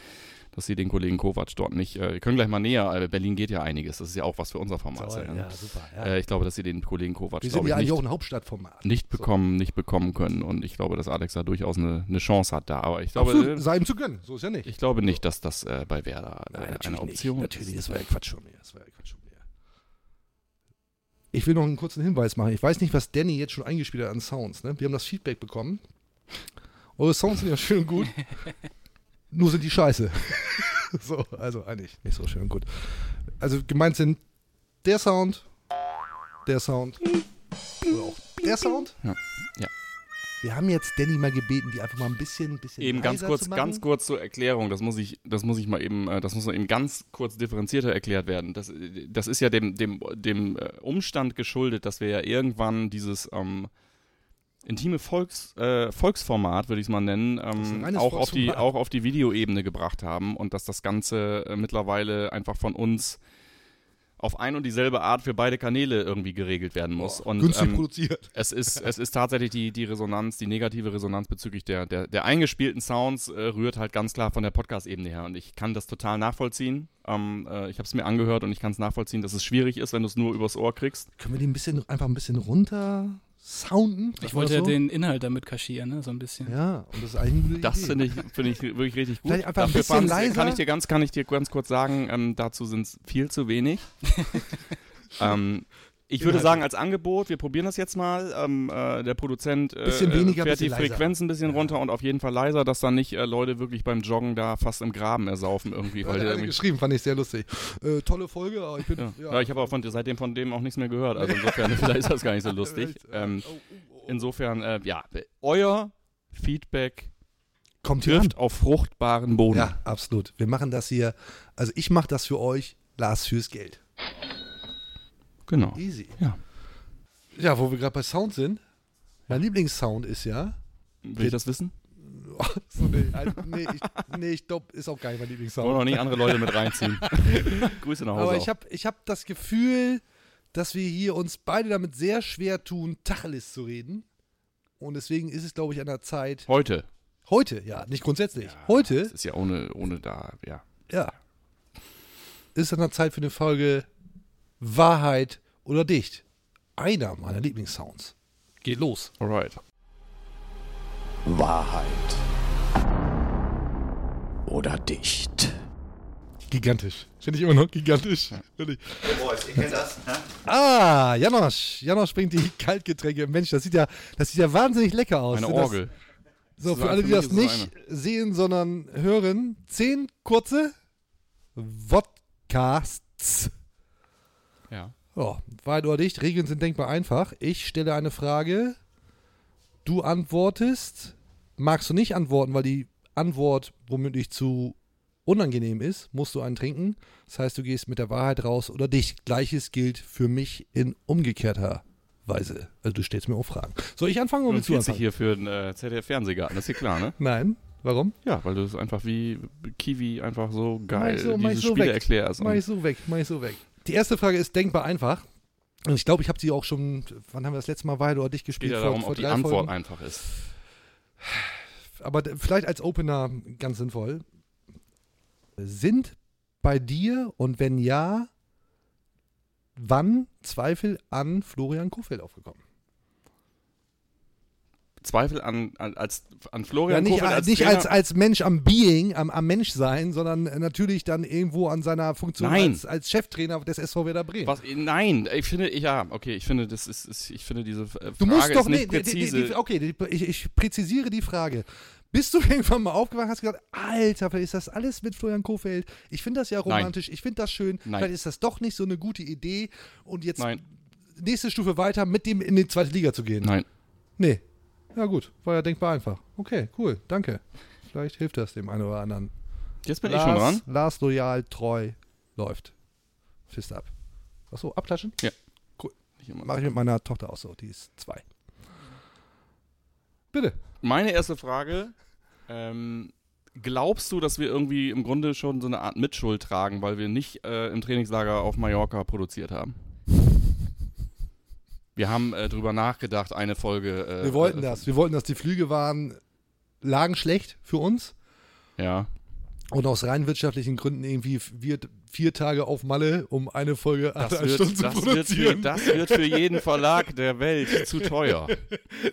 dass sie den Kollegen Kovac dort nicht, äh, wir können gleich mal näher, äh, Berlin geht ja einiges, das ist ja auch was für unser Format. Toll, sein. ja, super. Ja. Äh, ich glaube, dass sie den Kollegen Kovac, Wir sind ja ich, eigentlich auch nicht, ein Hauptstadtformat. nicht bekommen, nicht bekommen können. Und ich glaube, dass Alex da durchaus eine, eine Chance hat da. Aber ich glaube, Absolut, äh, sei ihm zu gönnen. So ist ja nicht. ich glaube nicht, dass das äh, bei Werder äh, eine Option nicht. Natürlich, ist. das war ja Quatsch schon mehr. Das war ja Quatsch schon mehr. Ich will noch einen kurzen Hinweis machen. Ich weiß nicht, was Danny jetzt schon eingespielt hat an Sounds. Ne? Wir haben das Feedback bekommen. Eure Sounds sind ja schön gut. Nur sind die scheiße. so, also eigentlich nicht so schön gut. Also gemeint sind der Sound, der Sound oder auch der Sound. Ja. Ja. Wir haben jetzt Danny mal gebeten, die einfach mal ein bisschen, bisschen Eben ganz kurz, ganz kurz zur Erklärung. Das muss ich, das muss ich mal eben, äh, das muss mal eben ganz kurz differenzierter erklärt werden. Das, äh, das ist ja dem, dem, dem äh, Umstand geschuldet, dass wir ja irgendwann dieses ähm, intime Volks, äh, Volksformat, würde ich es mal nennen, ähm, auch, auf die, auch auf die Videoebene gebracht haben und dass das Ganze äh, mittlerweile einfach von uns auf ein und dieselbe Art für beide Kanäle irgendwie geregelt werden muss. und, Günstig ähm, produziert. es ist, es ist tatsächlich die, die Resonanz, die negative Resonanz bezüglich der, der, der eingespielten Sounds äh, rührt halt ganz klar von der Podcast-Ebene her. Und ich kann das total nachvollziehen. Ähm, äh, ich habe es mir angehört und ich kann es nachvollziehen, dass es schwierig ist, wenn du es nur übers Ohr kriegst. Können wir die ein bisschen, einfach ein bisschen runter sounden? Ich wollte ja so? den Inhalt damit kaschieren, ne? so ein bisschen. Ja, und das ist eigentlich eine gute Das finde ich, finde ich wirklich richtig gut. Vielleicht einfach ein Dafür bisschen fand's- leiser. Kann ich dir ganz, kann ich dir ganz kurz sagen, ähm, dazu sind es viel zu wenig. ähm, ich würde sagen, als Angebot, wir probieren das jetzt mal. Ähm, äh, der Produzent äh, Bisschen weniger, äh, fährt bisschen die leiser. Frequenz ein bisschen runter und auf jeden Fall leiser, dass dann nicht äh, Leute wirklich beim Joggen da fast im Graben ersaufen irgendwie. Weil Hat der er irgendwie geschrieben, fand ich sehr lustig. Äh, tolle Folge, aber ich bin. ja. Ja, Ja, ich habe auch von, seitdem von dem auch nichts mehr gehört. Also insofern, vielleicht ist das gar nicht so lustig. Ähm, Oh, oh, oh. insofern, äh, ja, euer Feedback Kommt hier an. trifft auf fruchtbaren Boden. Ja, absolut. Wir machen das hier. Also ich mache das für euch, Lars fürs Geld. Genau. Easy. Ja. Ja, wo wir gerade bei Sound sind. Mein Lieblingssound ist ja. Will ich das wissen? Oh, so, nee, nee, ich, nee, ich glaube, ist auch gar nicht mein Wollen Lieblingssound. noch nicht andere Leute mit reinziehen. Grüße nach Hause. Aber ich habe ich hab das Gefühl, dass wir hier uns beide damit sehr schwer tun, Tacheles zu reden. Und deswegen ist es, glaube ich, an der Zeit. Heute. Heute, ja, nicht grundsätzlich. Heute Das ist ja ohne, ohne da, ja. Ja. Ist an der Zeit für eine Folge Wahrheit oder Dicht. Einer meiner Lieblingssounds. Geht los. Alright. Wahrheit. Oder dicht. Gigantisch. Finde ich immer noch gigantisch. Wirklich. Boys, ihr kennt das, ne? Ah, Janosch. Janosch bringt die Kaltgetränke. Mensch, das sieht ja, das sieht ja wahnsinnig lecker aus. Eine das- Orgel. So, für alle, die das nicht sehen, sondern hören, zehn kurze Vodcasts. Ja. Ja, Wahrheit oder Dicht, Regeln sind denkbar einfach. Ich stelle eine Frage, du antwortest. Magst du nicht antworten, weil die Antwort womöglich zu unangenehm ist, musst du einen trinken. Das heißt, du gehst mit der Wahrheit raus oder dich. Gleiches gilt für mich in umgekehrter Weise. Also du stellst mir auch Fragen. Soll ich anfangen oder Du willst du anfangen? hier für den äh, ZDF-Fernsehgarten, das ist dir klar, ne? Nein. Warum? Ja, weil du es einfach wie Kiwi einfach so geil so, diese so Spiele weg. erklärst. Mach ich so weg, mach ich so weg. Die erste Frage ist denkbar einfach. Und ich glaube, ich habe sie auch schon, wann haben wir das letzte Mal Wahrheit oder dich es gespielt? geht ja darum, vor ob die Antwort Folgen. einfach ist. aber vielleicht als Opener ganz sinnvoll. Sind bei dir und wenn ja, wann Zweifel an Florian Kofeld aufgekommen? Zweifel an, an, als, an Florian Ja, nicht, Kofeld als nicht als, als Mensch am Being, am, am Menschsein, sondern natürlich dann irgendwo an seiner Funktion Nein. als, als Cheftrainer des SV Werder Bremen. Was, nein, ich finde, ja, okay, ich finde, das ist, ist ich finde diese äh, Frage Du musst doch ist nicht nee, die- die- präzise. Die, okay, die, ich, ich präzisiere die Frage. Bist du irgendwann mal aufgewacht und hast gesagt, Alter, vielleicht ist das alles mit Florian Kofeld. Ich finde das ja Nein. romantisch, ich finde das schön. Nein. Vielleicht ist das doch nicht so eine gute Idee und jetzt Nein, nächste Stufe weiter mit dem in die zweite Liga zu gehen. nein. Nee. Ja gut, war ja denkbar einfach. Okay, cool, danke. Vielleicht hilft das dem einen oder anderen. Jetzt bin ich schon dran. Lars loyal, treu, läuft. Fist ab. Achso, abklatschen? Nicht immer. Mache ich mit meiner Tochter auch so, die ist zwei. Bitte. Meine erste Frage, ähm, glaubst du, dass wir irgendwie im Grunde schon so eine Art Mitschuld tragen, weil wir nicht äh, im Trainingslager auf Mallorca produziert haben? Wir haben äh, drüber nachgedacht, eine Folge. Äh, Wir wollten äh, das. Wir wollten das. Die Flüge waren, lagen schlecht für uns. Ja. Und aus rein wirtschaftlichen Gründen irgendwie vier, vier Tage auf Malle, um eine Folge Das wird, Stunden zu das, wird für, produzieren. das wird für jeden Verlag der Welt zu teuer.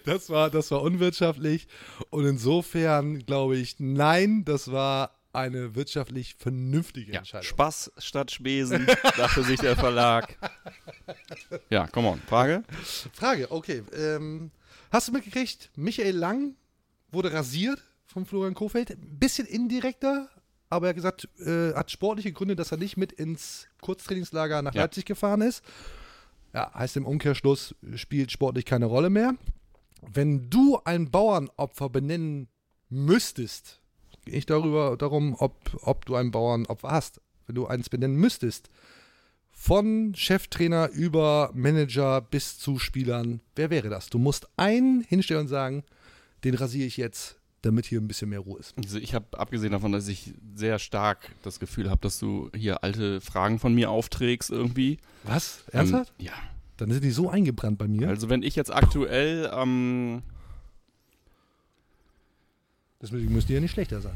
Das war, das war unwirtschaftlich. Und insofern glaube ich, nein, das war eine wirtschaftlich vernünftige Ja, Entscheidung. Spaß statt Spesen, dafür sich der Verlag. Ja, come on. Frage? Frage, okay. Ähm, hast du mitgekriegt, Michael Lang wurde rasiert von Florian Kofeld? Ein bisschen indirekter, aber er hat gesagt, äh, hat sportliche Gründe, dass er nicht mit ins Kurztrainingslager nach Ja. Leipzig gefahren ist. Ja, heißt im Umkehrschluss, spielt sportlich keine Rolle mehr. Wenn du ein Bauernopfer benennen müsstest, gehe ich darüber darum, ob, ob du ein Bauernopfer hast. Wenn du eins benennen müsstest, von Cheftrainer über Manager bis zu Spielern, wer wäre das? Du musst einen hinstellen und sagen, den rasiere ich jetzt, damit hier ein bisschen mehr Ruhe ist. Also ich habe abgesehen davon, dass ich sehr stark das Gefühl habe, dass du hier alte Fragen von mir aufträgst irgendwie. Was? Ernsthaft? Ähm, ja. Dann sind die so eingebrannt bei mir. Also wenn ich jetzt aktuell, ähm, Das müsste ja nicht schlechter sein.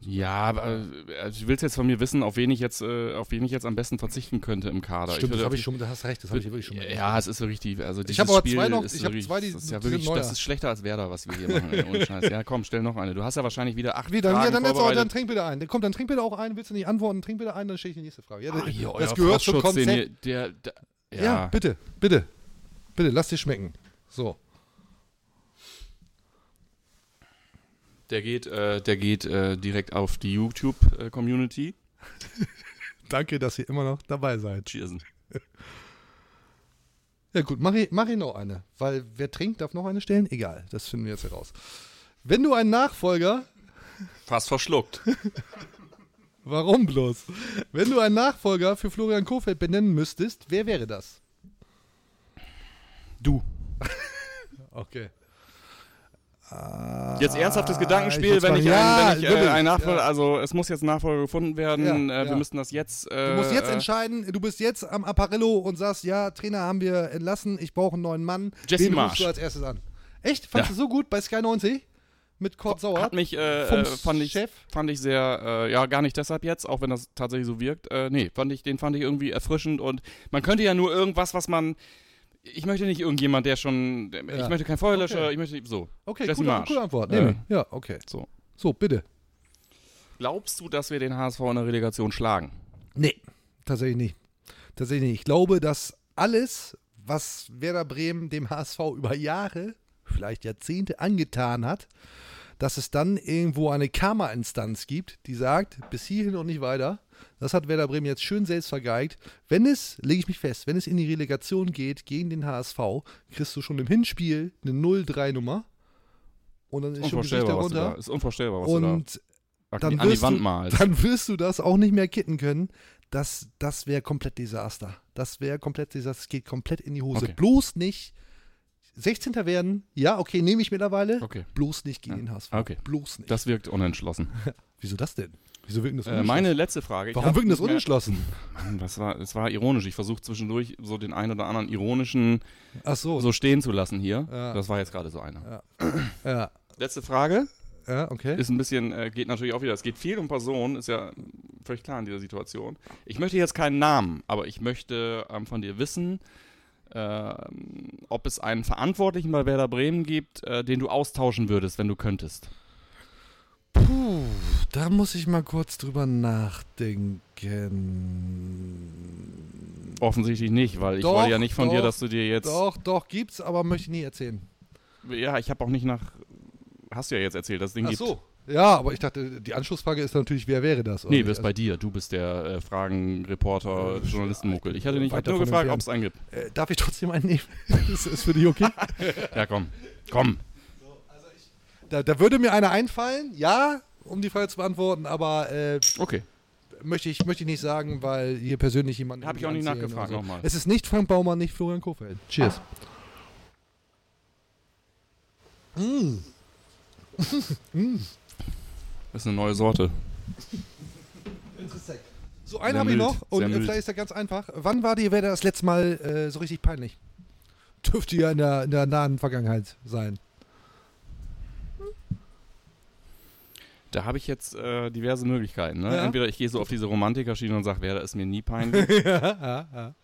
Ja, aber, äh, also du willst jetzt von mir wissen, auf wen ich jetzt, äh, auf wen ich jetzt am besten verzichten könnte im Kader. Stimmt, würde das habe ich schon, da hast recht, das habe ich wirklich schon Ja, es ist wirklich die, also Ich habe aber Spiel zwei noch- ist ich habe wirklich, zwei, die- das ist ja wirklich, das ist schlechter als Werder, was wir hier machen, ey, Scheiß. Ja, komm, stell noch eine. Du hast ja wahrscheinlich wieder acht Wie, dann, ja, Fragen dann, jetzt auch, dann trink bitte ein. Komm, dann trink bitte auch ein. Willst du nicht antworten? Trink bitte ein, dann stelle ich die nächste Frage. Ja, Ah, hier, das euer gehört zum Konzept. ihr- Der, der, Ja. ja, bitte, bitte. Bitte, lass dir schmecken. So. Der geht, äh, der geht äh, direkt auf die YouTube-Community. Danke, dass ihr immer noch dabei seid. Cheersen. Ja gut, mach ich, mach ich noch eine. Weil wer trinkt, darf noch eine stellen? Egal, das finden wir jetzt heraus. Wenn du einen Nachfolger, Fast verschluckt. warum bloß? Wenn du einen Nachfolger für Florian Kofeld benennen müsstest, wer wäre das? Du. Okay. Jetzt ernsthaftes ich Gedankenspiel, wollte wenn sagen, ich, ja, ein, wenn ich äh, ein Nachfolger, ja. also es muss jetzt ein Nachfolger gefunden werden, Ja, äh, wir müssen das jetzt. Äh, Du musst jetzt äh, entscheiden, du bist jetzt am Apparillo und sagst, ja, Trainer haben wir entlassen, ich brauche einen neuen Mann. Jesse Wen Marsch. rufst du als erstes an? Echt? Fandest du so gut bei Sky 90? Mit Kurt Sauer? Hat mich, äh, äh, fand, ich, Chef? fand ich sehr, ja, gar nicht deshalb jetzt, auch wenn das tatsächlich so wirkt. Nee, fand ich, den fand ich irgendwie erfrischend und man könnte ja nur irgendwas, was man. Ich möchte nicht irgendjemand, der schon. Der, Ja. Ich möchte kein Feuerlöscher, Okay. ich möchte nicht. So. Okay, Jesse coole, coole Antwort. Äh, Nehme ich. Ja, okay. So. So, bitte. Glaubst du, dass wir den HSV in der Relegation schlagen? Nee, tatsächlich nicht. Tatsächlich nicht. Ich glaube, dass alles, was Werder Bremen dem HSV über Jahre, vielleicht Jahrzehnte angetan hat, dass es dann irgendwo eine Karma-Instanz gibt, die sagt, bis hierhin und nicht weiter. Das hat Werder Bremen jetzt schön selbst vergeigt. Wenn es, lege ich mich fest, wenn es in die Relegation geht gegen den HSV, kriegst du schon im Hinspiel eine 0-3-Nummer. Und dann ist schon du da, darunter. ist unvorstellbar, was du Und da dann an die wirst, Wand du, malst. dann wirst du das auch nicht mehr kitten können. Das, das wäre komplett Desaster. Das wäre komplett Desaster. Es geht komplett in die Hose. Okay. Bloß nicht 16. werden. Ja, okay, nehme ich mittlerweile. Okay. Bloß nicht gegen Ja. den HSV. Okay. Bloß nicht. Das wirkt unentschlossen. Wieso das denn? Wieso wirken das Äh, unentschlossen? meine letzte Frage. Warum wirken das unentschlossen? Mann, das war, das war ironisch. Ich versuche zwischendurch so den einen oder anderen ironischen Ach so. so stehen zu lassen hier. Ja. Das war jetzt gerade so einer. Ja, Letzte Frage ja okay. ist ein bisschen, äh, geht natürlich auch wieder. Es geht viel um Personen, ist ja völlig klar in dieser Situation. Ich möchte jetzt keinen Namen, aber ich möchte ähm, von dir wissen, ähm, ob es einen Verantwortlichen bei Werder Bremen gibt, äh, den du austauschen würdest, wenn du könntest. Puh, da muss ich mal kurz drüber nachdenken. Offensichtlich nicht, weil ich wollte ja nicht von dir, doch, dass du dir jetzt. Doch, doch, gibt's, aber möchte ich nie erzählen. Ja, ich habe auch nicht nach. Hast du ja jetzt erzählt, dass es den Ach gibt. so. Ja, aber ich dachte, die Anschlussfrage ist natürlich, wer wäre das? oder Nee, nicht? bist bei dir. Du bist der äh, Fragenreporter, Journalistenmuckel. Ich hatte nicht, ich nur gefragt, ob es einen gibt. Äh, darf ich trotzdem einen nehmen? ist, ist für dich okay? Ja, komm. Komm. Da, da würde mir einer einfallen, ja, um die Frage zu beantworten, aber äh, Okay. möchte, ich, möchte ich nicht sagen, weil hier persönlich jemand. Hab ich auch nicht nachgefragt, so. nochmal. Es ist nicht Frank Baumann, nicht Florian Kofeld. Cheers. Das ist eine neue Sorte. So, einen habe ich noch und äh, vielleicht ist er ganz einfach. Wann war dir Werder das letzte Mal äh, so richtig peinlich? Dürfte ja in der, in der nahen Vergangenheit sein. Da habe ich jetzt äh, diverse Möglichkeiten. Ne? Ja. Entweder ich gehe so auf diese Romantiker-Schiene und sage, wer da ist mir nie peinlich. ja, ja, ja.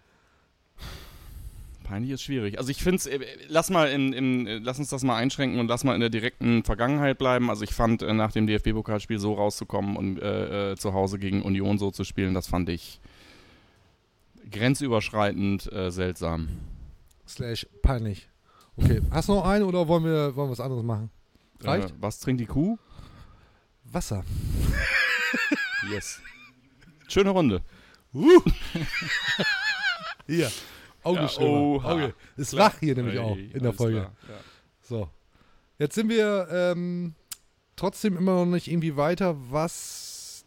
Peinlich ist schwierig. Also ich finde es, äh, lass mal in, in, lass uns das mal einschränken und lass mal in der direkten Vergangenheit bleiben. Also ich fand, äh, nach dem DFB-Pokalspiel so rauszukommen und äh, äh, zu Hause gegen Union so zu spielen, das fand ich grenzüberschreitend äh, seltsam. Slash peinlich. Okay, hast du noch einen oder wollen wir, wollen wir was anderes machen? Reicht? Äh, was trinkt die Kuh? Wasser. Yes. Schöne Runde. Hier. Augenschimmer. oha. Auge. Ist Klar. wach hier nämlich Ey, auch in der Folge. ja. So. Jetzt sind wir ähm, trotzdem immer noch nicht irgendwie weiter, was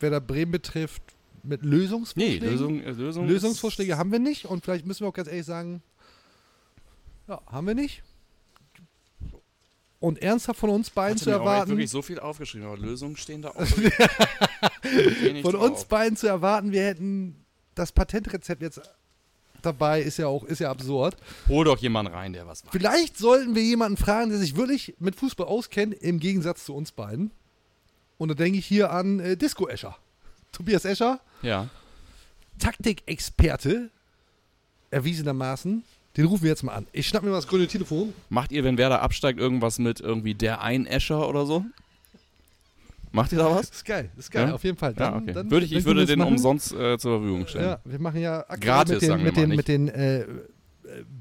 Werder Bremen betrifft, mit Nee, Lösungsvorschlägen. Lösung, äh, Lösung Lösungsvorschläge haben wir nicht und vielleicht müssen wir auch ganz ehrlich sagen, ja, haben wir nicht. Und ernsthaft von uns beiden Hatte zu erwarten, wirklich so viel aufgeschrieben, aber Lösungen stehen da auch. von uns beiden zu erwarten, wir hätten das Patentrezept jetzt dabei, ist ja auch, ist ja absurd. Hol doch jemanden rein, der was weiß. Vielleicht sollten wir jemanden fragen, der sich wirklich mit Fußball auskennt, im Gegensatz zu uns beiden. Und da denke ich hier an äh, Disco Escher. Tobias Escher, Ja. Taktikexperte, erwiesenermaßen. Den rufen wir jetzt mal an. Ich schnapp mir mal das grüne Telefon. Macht ihr, wenn Werder absteigt, irgendwas mit irgendwie der Ein-Escher oder so? Macht ihr da was? Das ist geil, das ist geil, Ja? auf jeden Fall. ja, Dann- okay. dann- würde ich, ich würde den machen. umsonst äh, zur Verfügung stellen. Ja, wir machen ja aktuell Gratis, mit den, sagen mit mal den, nicht. mit den äh, äh,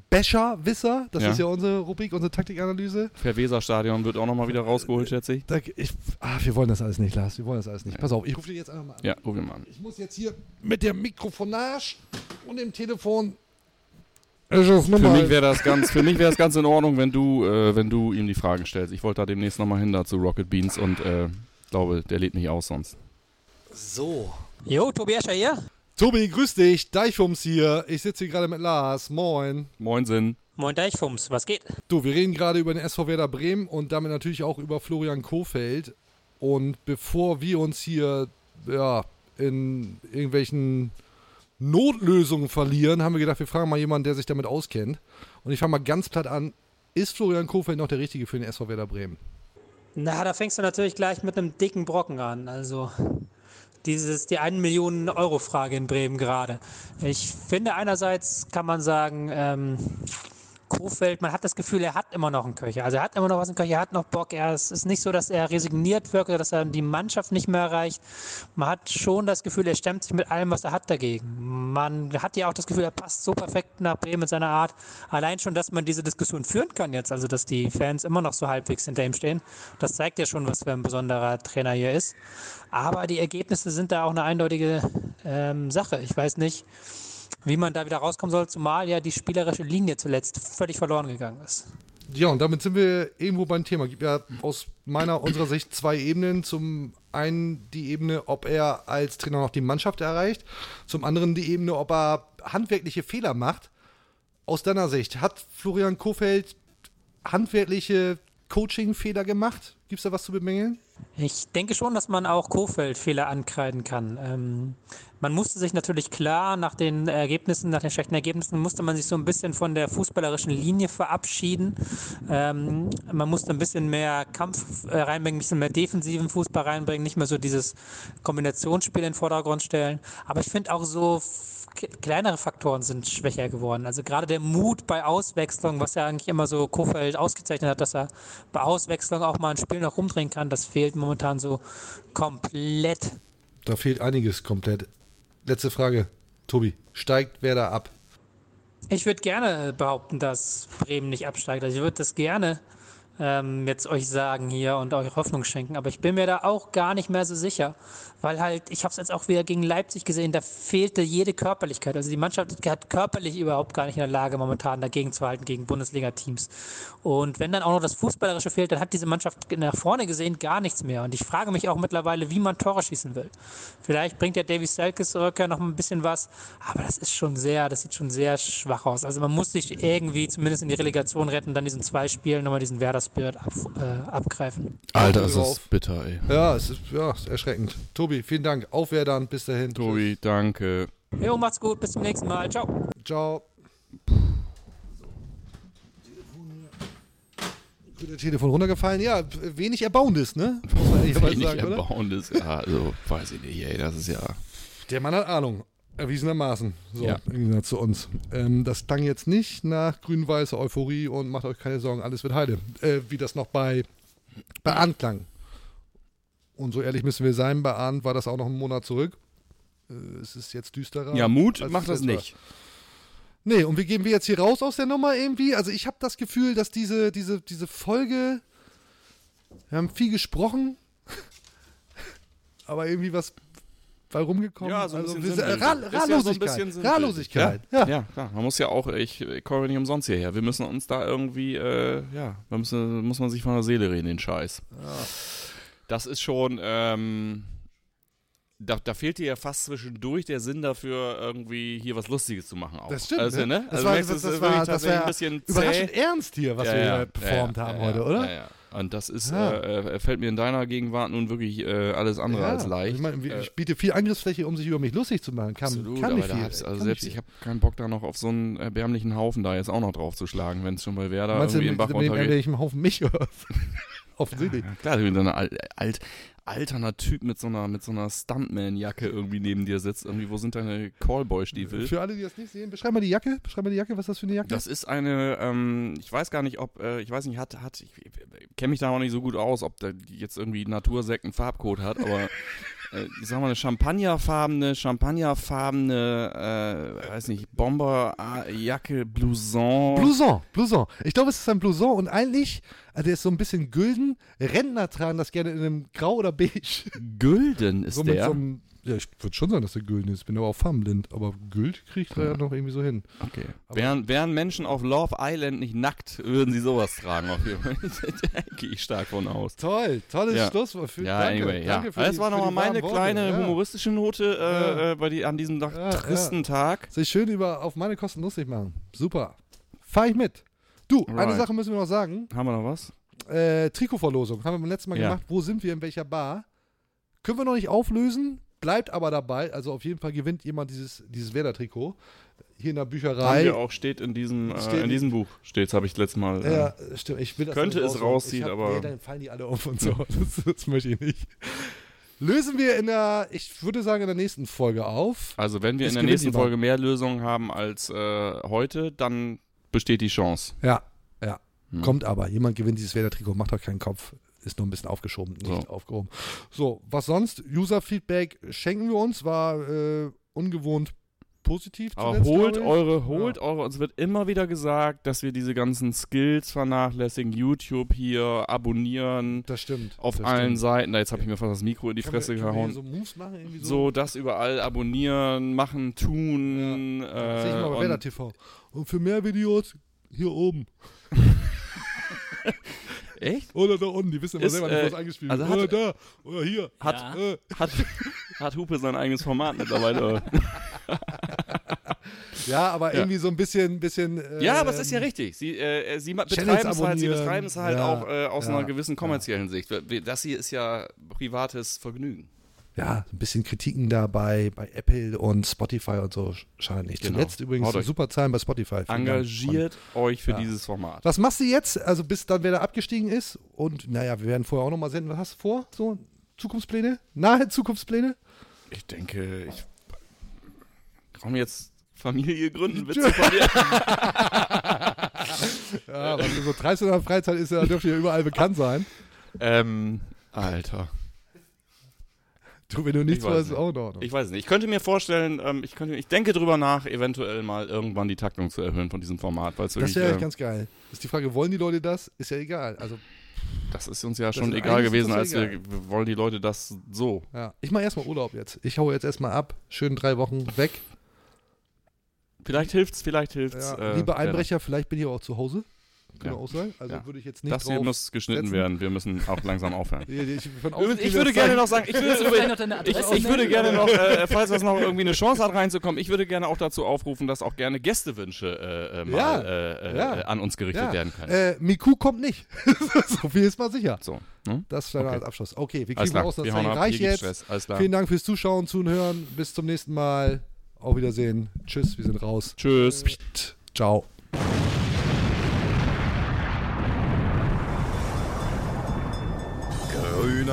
Becher-Wisser. Das Ja. ist ja unsere Rubrik, unsere Taktikanalyse. Verweser-Stadion wird auch nochmal wieder rausgeholt, schätze ich. Da, ich, ah, wir wollen das alles nicht, Lars. Wir wollen das alles nicht. Pass auf, ich rufe dich jetzt einfach mal an. Ja, ruf ihn mal an. Ich muss jetzt hier mit der Mikrofonage und dem Telefon. Für mich wäre das ganz, für mich wäre das ganz in Ordnung, wenn du, äh, wenn du ihm die Fragen stellst. Ich wollte da demnächst nochmal hin da zu Rocket Beans und äh, glaube, der lädt nicht aus sonst. so. Jo, Tobias hier. Tobi, grüß dich. Deichfums hier. Ich sitze hier gerade mit Lars. Moin. Moin Sinn. Moin Deichfums, was geht? Du, wir reden gerade über den SV Werder Bremen und damit natürlich auch über Florian Kofeld. Und bevor wir uns hier ja, in irgendwelchen Notlösungen verlieren, haben wir gedacht, wir fragen mal jemanden, der sich damit auskennt. Und ich fange mal ganz platt an. Ist Florian Kofeld noch der Richtige für den SV Werder Bremen? Na, da fängst du natürlich gleich mit einem dicken Brocken an. Also dieses die 1 Million Euro Frage in Bremen gerade. Ich finde einerseits kann man sagen, ähm, Kofeld, man hat das Gefühl, er hat immer noch einen Köcher. Also er hat immer noch was im Köcher, er hat noch Bock. Er, es ist nicht so, dass er resigniert wirkt oder dass er die Mannschaft nicht mehr erreicht. Man hat schon das Gefühl, er stemmt sich mit allem, was er hat dagegen. Man hat ja auch das Gefühl, er passt so perfekt nach Bremen mit seiner Art. Allein schon, dass man diese Diskussion führen kann jetzt, also dass die Fans immer noch so halbwegs hinter ihm stehen. Das zeigt ja schon, was für ein besonderer Trainer hier ist. Aber die Ergebnisse sind da auch eine eindeutige ähm, Sache. Ich weiß nicht, wie man da wieder rauskommen soll, zumal ja die spielerische Linie zuletzt völlig verloren gegangen ist. Ja, und damit sind wir irgendwo beim Thema. Gibt ja aus meiner, unserer Sicht zwei Ebenen. Zum einen die Ebene, ob er als Trainer noch die Mannschaft erreicht. Zum anderen die Ebene, ob er handwerkliche Fehler macht. Aus deiner Sicht, hat Florian Kofeld handwerkliche Coaching-Fehler gemacht? Gibt es da was zu bemängeln? Ich denke schon, dass man auch Kofeld Fehler ankreiden kann. Ähm, man musste sich natürlich klar nach den Ergebnissen, nach den schlechten Ergebnissen, musste man sich so ein bisschen von der fußballerischen Linie verabschieden. Ähm, man musste ein bisschen mehr Kampf äh, reinbringen, ein bisschen mehr defensiven Fußball reinbringen, nicht mehr so dieses Kombinationsspiel in den Vordergrund stellen. Aber ich finde auch so kleinere Faktoren sind schwächer geworden. Also gerade der Mut bei Auswechslung, was ja eigentlich immer so Kofeld ausgezeichnet hat, dass er bei Auswechslung auch mal ein Spiel noch rumdrehen kann, das fehlt momentan so komplett. Da fehlt einiges komplett. Letzte Frage, Tobi. Steigt wer da ab? Ich würde gerne behaupten, dass Bremen nicht absteigt. Also ich würde das gerne ähm, jetzt euch sagen hier und euch Hoffnung schenken, aber ich bin mir da auch gar nicht mehr so sicher, weil halt, ich habe es jetzt auch wieder gegen Leipzig gesehen, da fehlte jede Körperlichkeit. Also die Mannschaft hat körperlich überhaupt gar nicht in der Lage, momentan dagegen zu halten gegen Bundesliga-Teams. Und wenn dann auch noch das Fußballerische fehlt, dann hat diese Mannschaft nach vorne gesehen gar nichts mehr. Und ich frage mich auch mittlerweile, wie man Tore schießen will. Vielleicht bringt der Davy Selkes Rückkehr noch ein bisschen was, aber das ist schon sehr, das sieht schon sehr schwach aus. Also man muss sich irgendwie zumindest in die Relegation retten, dann diesen zwei Spielen nochmal diesen Werder-Spirit ab, äh, abgreifen. Alter, ist bitter, ey. Ja, es ist, ja, ist erschreckend. Tobi, vielen Dank. Auf dann. Bis dahin. Tobi, danke. Jo, macht's gut, bis zum nächsten Mal. Ciao. Ciao. Der Telefon runtergefallen. Ja, wenig Erbauendes, ne? Muss man Wenig sagen, oder? erbauendes, ja, also weiß ich nicht, ey, das ist ja. Der Mann hat Ahnung. Erwiesenermaßen. So, Ja. im Gegensatz zu uns. Ähm, das klang jetzt nicht nach grün-weißer Euphorie und macht euch keine Sorgen, alles wird heile. Äh, wie das noch bei, bei Anklang. Und so ehrlich müssen wir sein, bei Arndt war das auch noch einen Monat zurück. Äh, es ist jetzt düsterer. Ja, Mut macht das nicht. Nee, und wie gehen wir jetzt hier raus aus der Nummer irgendwie? Also ich habe das Gefühl, dass diese, diese, diese Folge, wir haben viel gesprochen, aber irgendwie was bei rumgekommen. Ja, so ein also, bisschen sinnbildlich. Ra Ist ja so. Ratlosigkeit. Ja, Ja. ja. klar. Man muss ja auch, ich, ich komme nicht umsonst hierher. Wir müssen uns da irgendwie, äh, ja, da müssen, muss man sich von der Seele reden, den Scheiß. Das ist schon, ähm, da, da fehlt dir ja fast zwischendurch der Sinn dafür, irgendwie hier was Lustiges zu machen auch. Das stimmt. Also, ne? ne? Das Also war, merkst das, das ist war, wirklich das war ein bisschen überraschend zäh. ernst hier, was Ja, wir ja, hier performt ja, haben ja, heute, ja, oder? Ja, ja. Und das ist, Ja. äh, äh, fällt mir in deiner Gegenwart nun wirklich äh, alles andere Ja, als leicht. Ich, meine, Äh, ich biete viel Angriffsfläche, um sich über mich lustig zu machen. Kann, Absolut, kann aber viel. also kann selbst ich habe keinen Bock da noch auf so einen erbärmlichen Haufen da jetzt auch noch drauf zu schlagen, wenn es schon bei Werder Meinst du, irgendwie mit, im Bach runtergeht. welchem Haufen mich Offensichtlich. Ja, klar, wenn dann ein alt, alterner Typ mit so einer, mit so einer Stuntman-Jacke irgendwie neben dir sitzt. Irgendwie, wo sind deine Callboy-Stiefel? Für alle, die das nicht sehen, beschreib mal die Jacke. Beschreib mal die Jacke, was ist das für eine Jacke? Das ist eine, ähm, ich weiß gar nicht, ob, äh, ich weiß nicht, hat, hat, ich, ich kenne mich da auch nicht so gut aus, ob da jetzt irgendwie Natursekt einen Farbcode hat, aber äh, ich sag mal eine champagnerfarbene, champagnerfarbene, äh, weiß nicht, Bomberjacke, Blouson. Blouson, Blouson. Ich glaube, es ist ein Blouson und eigentlich, also der ist so ein bisschen gülden. Rentner tragen das gerne in einem Grau oder Beige. Gülden ist so mit der. so einem, ja, ich würde schon sagen, dass der gülden ist. Bin aber auch farbenblind. Aber Güld kriegt er ja noch irgendwie so hin. Okay. Wären, wären Menschen auf Love Island nicht nackt, würden sie sowas tragen auf jeden Fall. da gehe ich stark von aus. Toll, tolles Ja. Schlusswort. Für, Ja, danke, anyway, ja. danke für Das die, war nochmal meine Worte. kleine ja. humoristische Note äh, äh, bei die, an diesem Ja, tristen Tag. Sich schön über, auf meine Kosten lustig machen. Super. Fahr ich mit. Du, eine Alright. Sache müssen wir noch sagen. Haben wir noch was? Äh, Trikotverlosung. Haben wir beim letzten Mal Ja. gemacht. Wo sind wir, in welcher Bar? Können wir noch nicht auflösen. Bleibt aber dabei. Also auf jeden Fall gewinnt jemand dieses, dieses Werder-Trikot. Hier in der Bücherei. wir auch, steht in diesem, äh, Steht- in diesem Buch. Steht's, habe ich letztes Mal. Äh, Ja, stimmt. Ich will das Könnte es rausziehen, aber- Nee, dann fallen die alle auf und so. Das, das möchte ich nicht. Lösen wir in der, ich würde sagen, in der nächsten Folge auf. also wenn wir Es in der nächsten jemand. Folge mehr Lösungen haben als äh, heute, dann besteht die Chance. Ja, ja. Hm. Kommt aber. Jemand gewinnt dieses Werder-Trikot. Macht euch keinen Kopf. Ist nur ein bisschen aufgeschoben, nicht So. aufgehoben. So, was sonst? User-Feedback schenken wir uns. War äh, ungewohnt positiv. Aber holt eure, holt eure, uns wird immer wieder gesagt, dass wir diese ganzen Skills vernachlässigen, YouTube hier, abonnieren, Das stimmt. auf das allen stimmt. Seiten. Da, Jetzt habe ich mir fast das Mikro in die Können Fresse wir, gehauen. so machen? So? So, das überall abonnieren, machen, tun. Sehe ich Äh, mal bei Werder und, TV. Und für mehr Videos hier oben. echt? Oder da unten. Die wissen immer Ist, selber nicht, äh, was eingespielt also wird. hat- Oder da. Oder hier. Hat, Ja. Äh, hat, hat Hupe sein eigenes Format mittlerweile? ja, aber Ja. irgendwie so ein bisschen. bisschen äh, ja, aber es ist ja richtig. Sie, äh, sie ma- Channels betreiben es halt, sie betreiben es halt Ja, auch äh, aus ja, einer gewissen kommerziellen Sicht. Das hier ist ja privates Vergnügen. Ja, ein bisschen Kritiken da bei, bei Apple und Spotify und so schadet nicht. Genau. Zuletzt übrigens super Zahlen bei Spotify. Engagiert euch für Ja. dieses Format. Was machst du jetzt? Also bis dann wer da abgestiegen ist und naja, wir werden vorher auch nochmal senden. Was hast du vor? So Zukunftspläne? Nahe Zukunftspläne? Ich denke, ich komm jetzt Familie gründen, Witze von dir. Ja, was du so treibst in der Freizeit ist ja, dürfte ja überall bekannt sein. ähm, Alter. Du, wenn du nichts Ich weiß weißt, ist nicht. auch in Ordnung. Ich weiß nicht. Ich könnte mir vorstellen, ähm, ich, könnte, ich denke drüber nach, eventuell mal irgendwann die Taktung zu erhöhen von diesem Format, weil das wäre echt äh, ganz geil. Ist die Frage, wollen die Leute das? Ist ja egal. Also, das ist uns ja schon egal gewesen, als ja wir, egal. wir wollen die Leute das so. ja. Ich mache erstmal Urlaub jetzt. Ich hau jetzt erstmal ab. Schön drei Wochen weg. Vielleicht hilft's, vielleicht hilft's. Ja, äh, liebe Einbrecher, vielleicht bin ich auch zu Hause. Kann Ja. auch sein. Also Ja. würde ich jetzt nicht Das hier muss geschnitten setzen. werden. Wir müssen auch langsam aufhören. Ich, ich, Ich, würde gerne sein. noch sagen, ich vielleicht würde, ich, ich würde gerne noch, äh, falls das noch irgendwie eine Chance hat reinzukommen, ich würde gerne auch dazu aufrufen, dass auch gerne Gästewünsche äh, äh, mal Ja. äh, äh, Ja. äh, an uns gerichtet Ja. werden können. Äh, Miku kommt nicht. so viel ist mal sicher. so, ne? Das ist okay. Okay. als Abschluss. Okay, wir kriegen klar, aus, das wir reicht jetzt. Stress. Alles klar. Vielen Dank fürs Zuschauen, Zuhören. Bis zum nächsten Mal. Auf Wiedersehen. Tschüss, wir sind raus. Tschüss. Ciao.